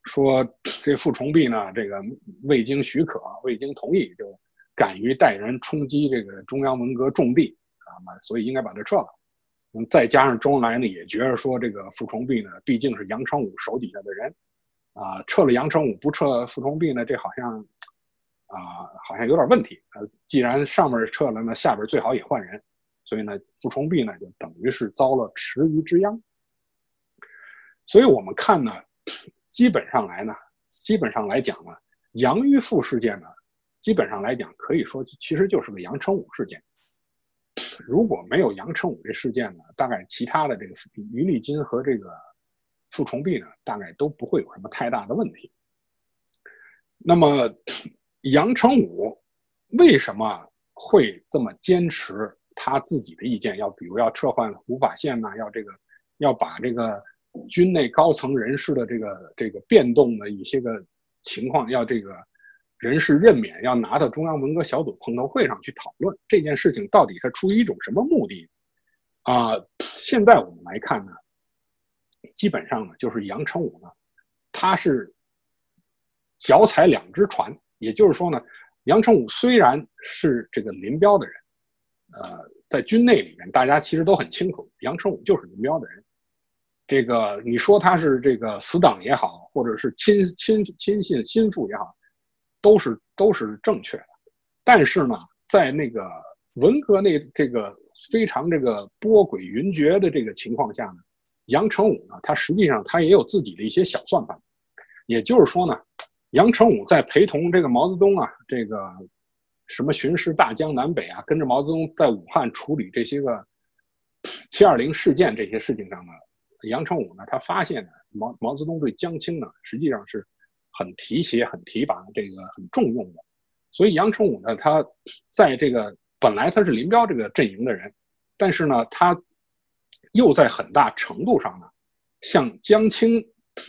Speaker 2: 说这傅崇碧呢，这个未经许可、未经同意就敢于带人冲击这个中央文革重地。啊，所以应该把他撤了。嗯，再加上周恩来呢，也觉得说这个傅崇碧呢，毕竟是杨成武手底下的人，啊，撤了杨成武不撤傅崇碧呢，这好像啊，好像有点问题。呃，既然上面撤了，那下边最好也换人。所以呢，傅崇碧呢，就等于是遭了池鱼之殃。所以我们看呢，基本上来呢，基本上来讲呢，杨玉富事件呢，基本上来讲可以说其实就是个杨成武事件。如果没有杨成武这事件呢，大概其他的这个于立金和这个傅崇碧呢，大概都不会有什么太大的问题。那么杨成武为什么会这么坚持他自己的意见？要比如要撤换吴法宪呢？要这个要把这个军内高层人士的这个这个变动的一些个情况要这个。人事任免要拿到中央文革小组碰头会上去讨论这件事情，到底他出于一种什么目的？啊，现在我们来看呢，基本上呢，就是杨成武呢，他是脚踩两只船，也就是说呢，杨成武虽然是这个林彪的人，呃，在军内里面大家其实都很清楚，杨成武就是林彪的人。这个你说他是这个死党也好，或者是亲亲亲信心腹也好。都是都是正确的，但是呢，在那个文革那这个非常这个波诡云谲的这个情况下呢，杨成武呢，他实际上他也有自己的一些小算盘，也就是说呢，杨成武在陪同这个毛泽东啊，这个什么巡视大江南北啊，跟着毛泽东在武汉处理这些个 七二零事件这些事情上呢，杨成武呢，他发现呢，毛毛泽东对江青呢，实际上是。很提携、很提拔，这个很重用的，所以杨成武呢，他在这个本来他是林彪这个阵营的人，但是呢，他又在很大程度上呢，向江青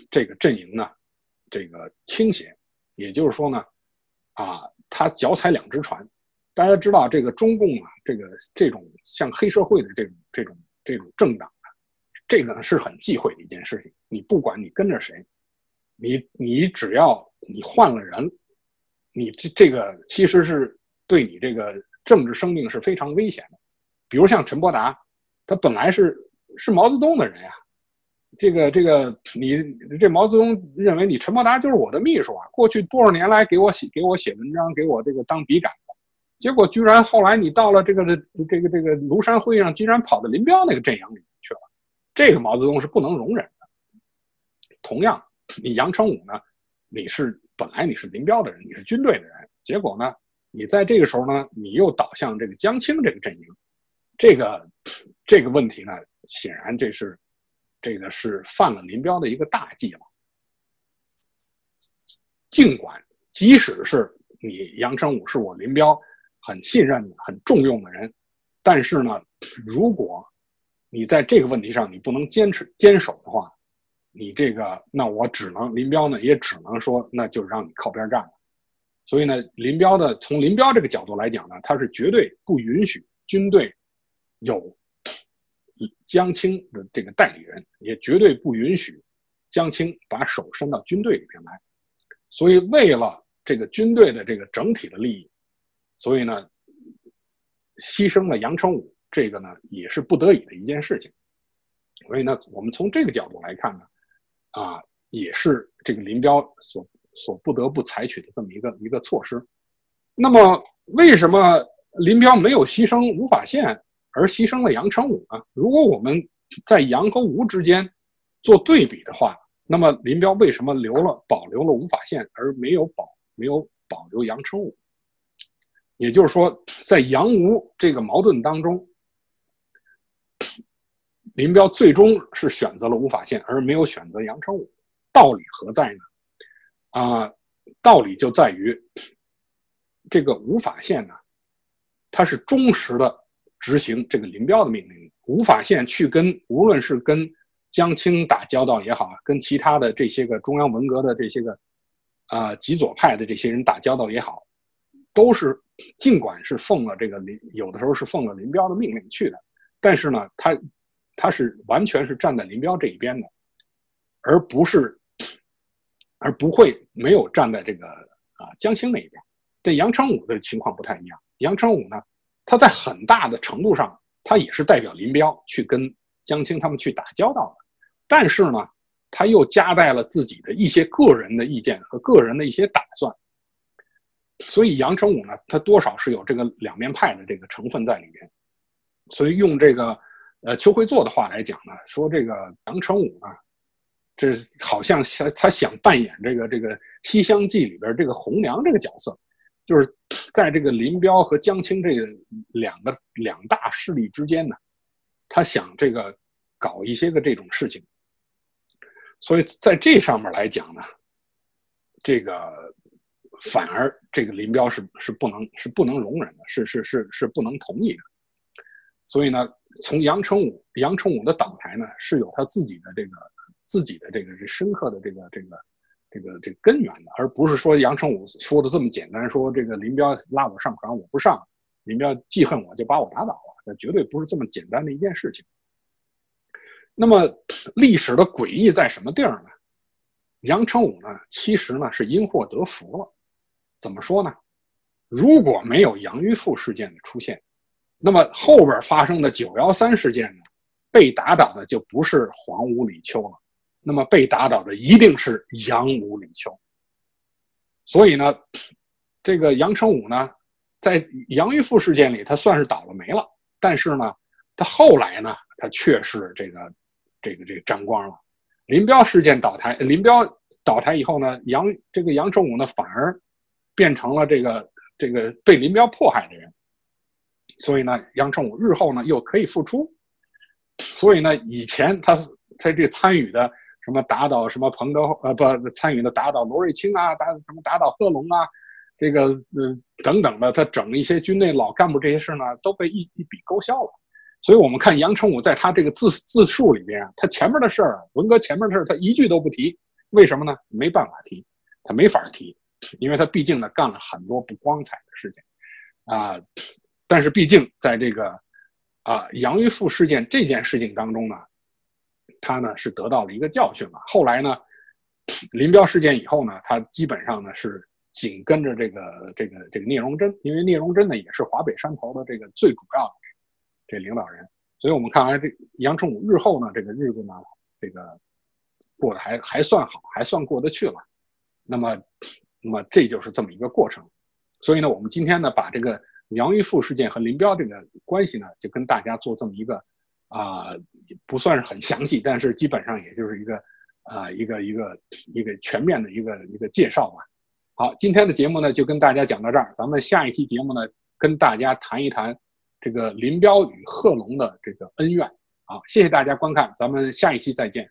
Speaker 2: 这个阵营呢，这个倾斜，也就是说呢，啊，他脚踩两只船。大家知道，这个中共啊，这个这种像黑社会的这种这种这种政党啊，这个呢是很忌讳的一件事情。你不管你跟着谁。你你只要你换了人，你这这个其实是对你这个政治生命是非常危险的。比如像陈伯达，他本来是是毛泽东的人呀，这个这个你这毛泽东认为你陈伯达就是我的秘书啊，过去多少年来给我写给我写文章，给我这个当笔杆子，结果居然后来你到了这个这个这个庐山会议上，居然跑到林彪那个阵营里去了，这个毛泽东是不能容忍的。同样。你杨成武呢？你是本来你是林彪的人，你是军队的人，结果呢，你在这个时候呢，你又倒向这个江青这个阵营，这个这个问题呢，显然这是这个是犯了林彪的一个大忌了。尽管即使是你杨成武是我林彪很信任、很重用的人，但是呢，如果你在这个问题上你不能坚持坚守的话，你这个，那我只能林彪呢，也只能说，那就让你靠边站了。所以呢，林彪的从林彪这个角度来讲呢，他是绝对不允许军队有江青的这个代理人，也绝对不允许江青把手伸到军队里边来。所以，为了这个军队的这个整体的利益，所以呢，牺牲了杨成武，这个呢也是不得已的一件事情。所以呢，我们从这个角度来看呢，啊，也是这个林彪所所不得不采取的这么一个一个措施。那么，为什么林彪没有牺牲吴法宪，而牺牲了杨成武呢？如果我们在杨和吴之间做对比的话，那么林彪为什么留了保留了吴法宪，而没有保没有保留杨成武？也就是说，在杨吴这个矛盾当中。林彪最终是选择了吴法宪，而没有选择杨成武，道理何在呢？啊，道理就在于这个吴法宪呢，他是忠实的执行这个林彪的命令。吴法宪去跟无论是跟江青打交道也好，跟其他的这些个中央文革的这些个啊极左派的这些人打交道也好，都是尽管是奉了这个林，有的时候是奉了林彪的命令去的，但是呢，他。他是完全是站在林彪这一边的，而不是，而不会没有站在这个啊江青那一边。但杨成武的情况不太一样。杨成武呢，他在很大的程度上，他也是代表林彪去跟江青他们去打交道的，但是呢，他又夹带了自己的一些个人的意见和个人的一些打算。所以杨成武呢，他多少是有这个两面派的这个成分在里边。所以用这个。呃，邱会作的话来讲呢，说这个杨成武呢，这好像他他想扮演这个这个《西厢记》里边这个红娘这个角色，就是在这个林彪和江青这个两个两大势力之间呢，他想这个搞一些个这种事情，所以在这上面来讲呢，这个反而这个林彪是是不能是不能容忍的，是是是是不能同意的，所以呢。从杨成武，杨成武的倒台呢，是有他自己的这个自己的这个深刻的这个这个这个这个根源的，而不是说杨成武说的这么简单，说这个林彪拉我上船我不上，林彪记恨我就把我打倒了，那绝对不是这么简单的一件事情。那么历史的诡异在什么地儿呢？杨成武呢，其实呢是因祸得福了。怎么说呢？如果没有杨玉富事件的出现。那么后边发生的九幺三事件呢，被打倒的就不是黄五李秋了，那么被打倒的一定是杨五李秋。所以呢，这个杨成武呢，在杨玉富事件里他算是倒了霉了，但是呢，他后来呢，他却是这个这个这个沾光了。林彪事件倒台，林彪倒台以后呢，杨这个杨成武呢，反而变成了这个这个被林彪迫害的人。所以呢，杨成武日后呢又可以复出，所以呢，以前他在这参与的什么打倒什么彭德呃不参与的打倒罗瑞卿啊，打什么打倒贺龙啊，这个呃等等的，他整一些军内老干部这些事呢，都被一一笔勾销了。所以我们看杨成武在他这个自自述里边啊，他前面的事儿，文革前面的事儿，他一句都不提，为什么呢？没办法提，他没法提，因为他毕竟呢干了很多不光彩的事情啊。但是毕竟在这个啊杨玉富事件这件事情当中呢，他呢是得到了一个教训了。后来呢，林彪事件以后呢，他基本上呢是紧跟着这个这个这个聂荣臻，因为聂荣臻呢也是华北山头的这个最主要的这领导人，所以我们看来这杨成武日后呢这个日子呢这个过得还还算好，还算过得去了。那么那么这就是这么一个过程。所以呢，我们今天呢把这个。杨玉富事件和林彪这个关系呢，就跟大家做这么一个啊，不算是很详细，但是基本上也就是一个啊，一个一个一个全面的一个一个介绍吧。好，今天的节目呢就跟大家讲到这儿，咱们下一期节目呢跟大家谈一谈这个林彪与贺龙的这个恩怨。好，谢谢大家观看，咱们下一期再见。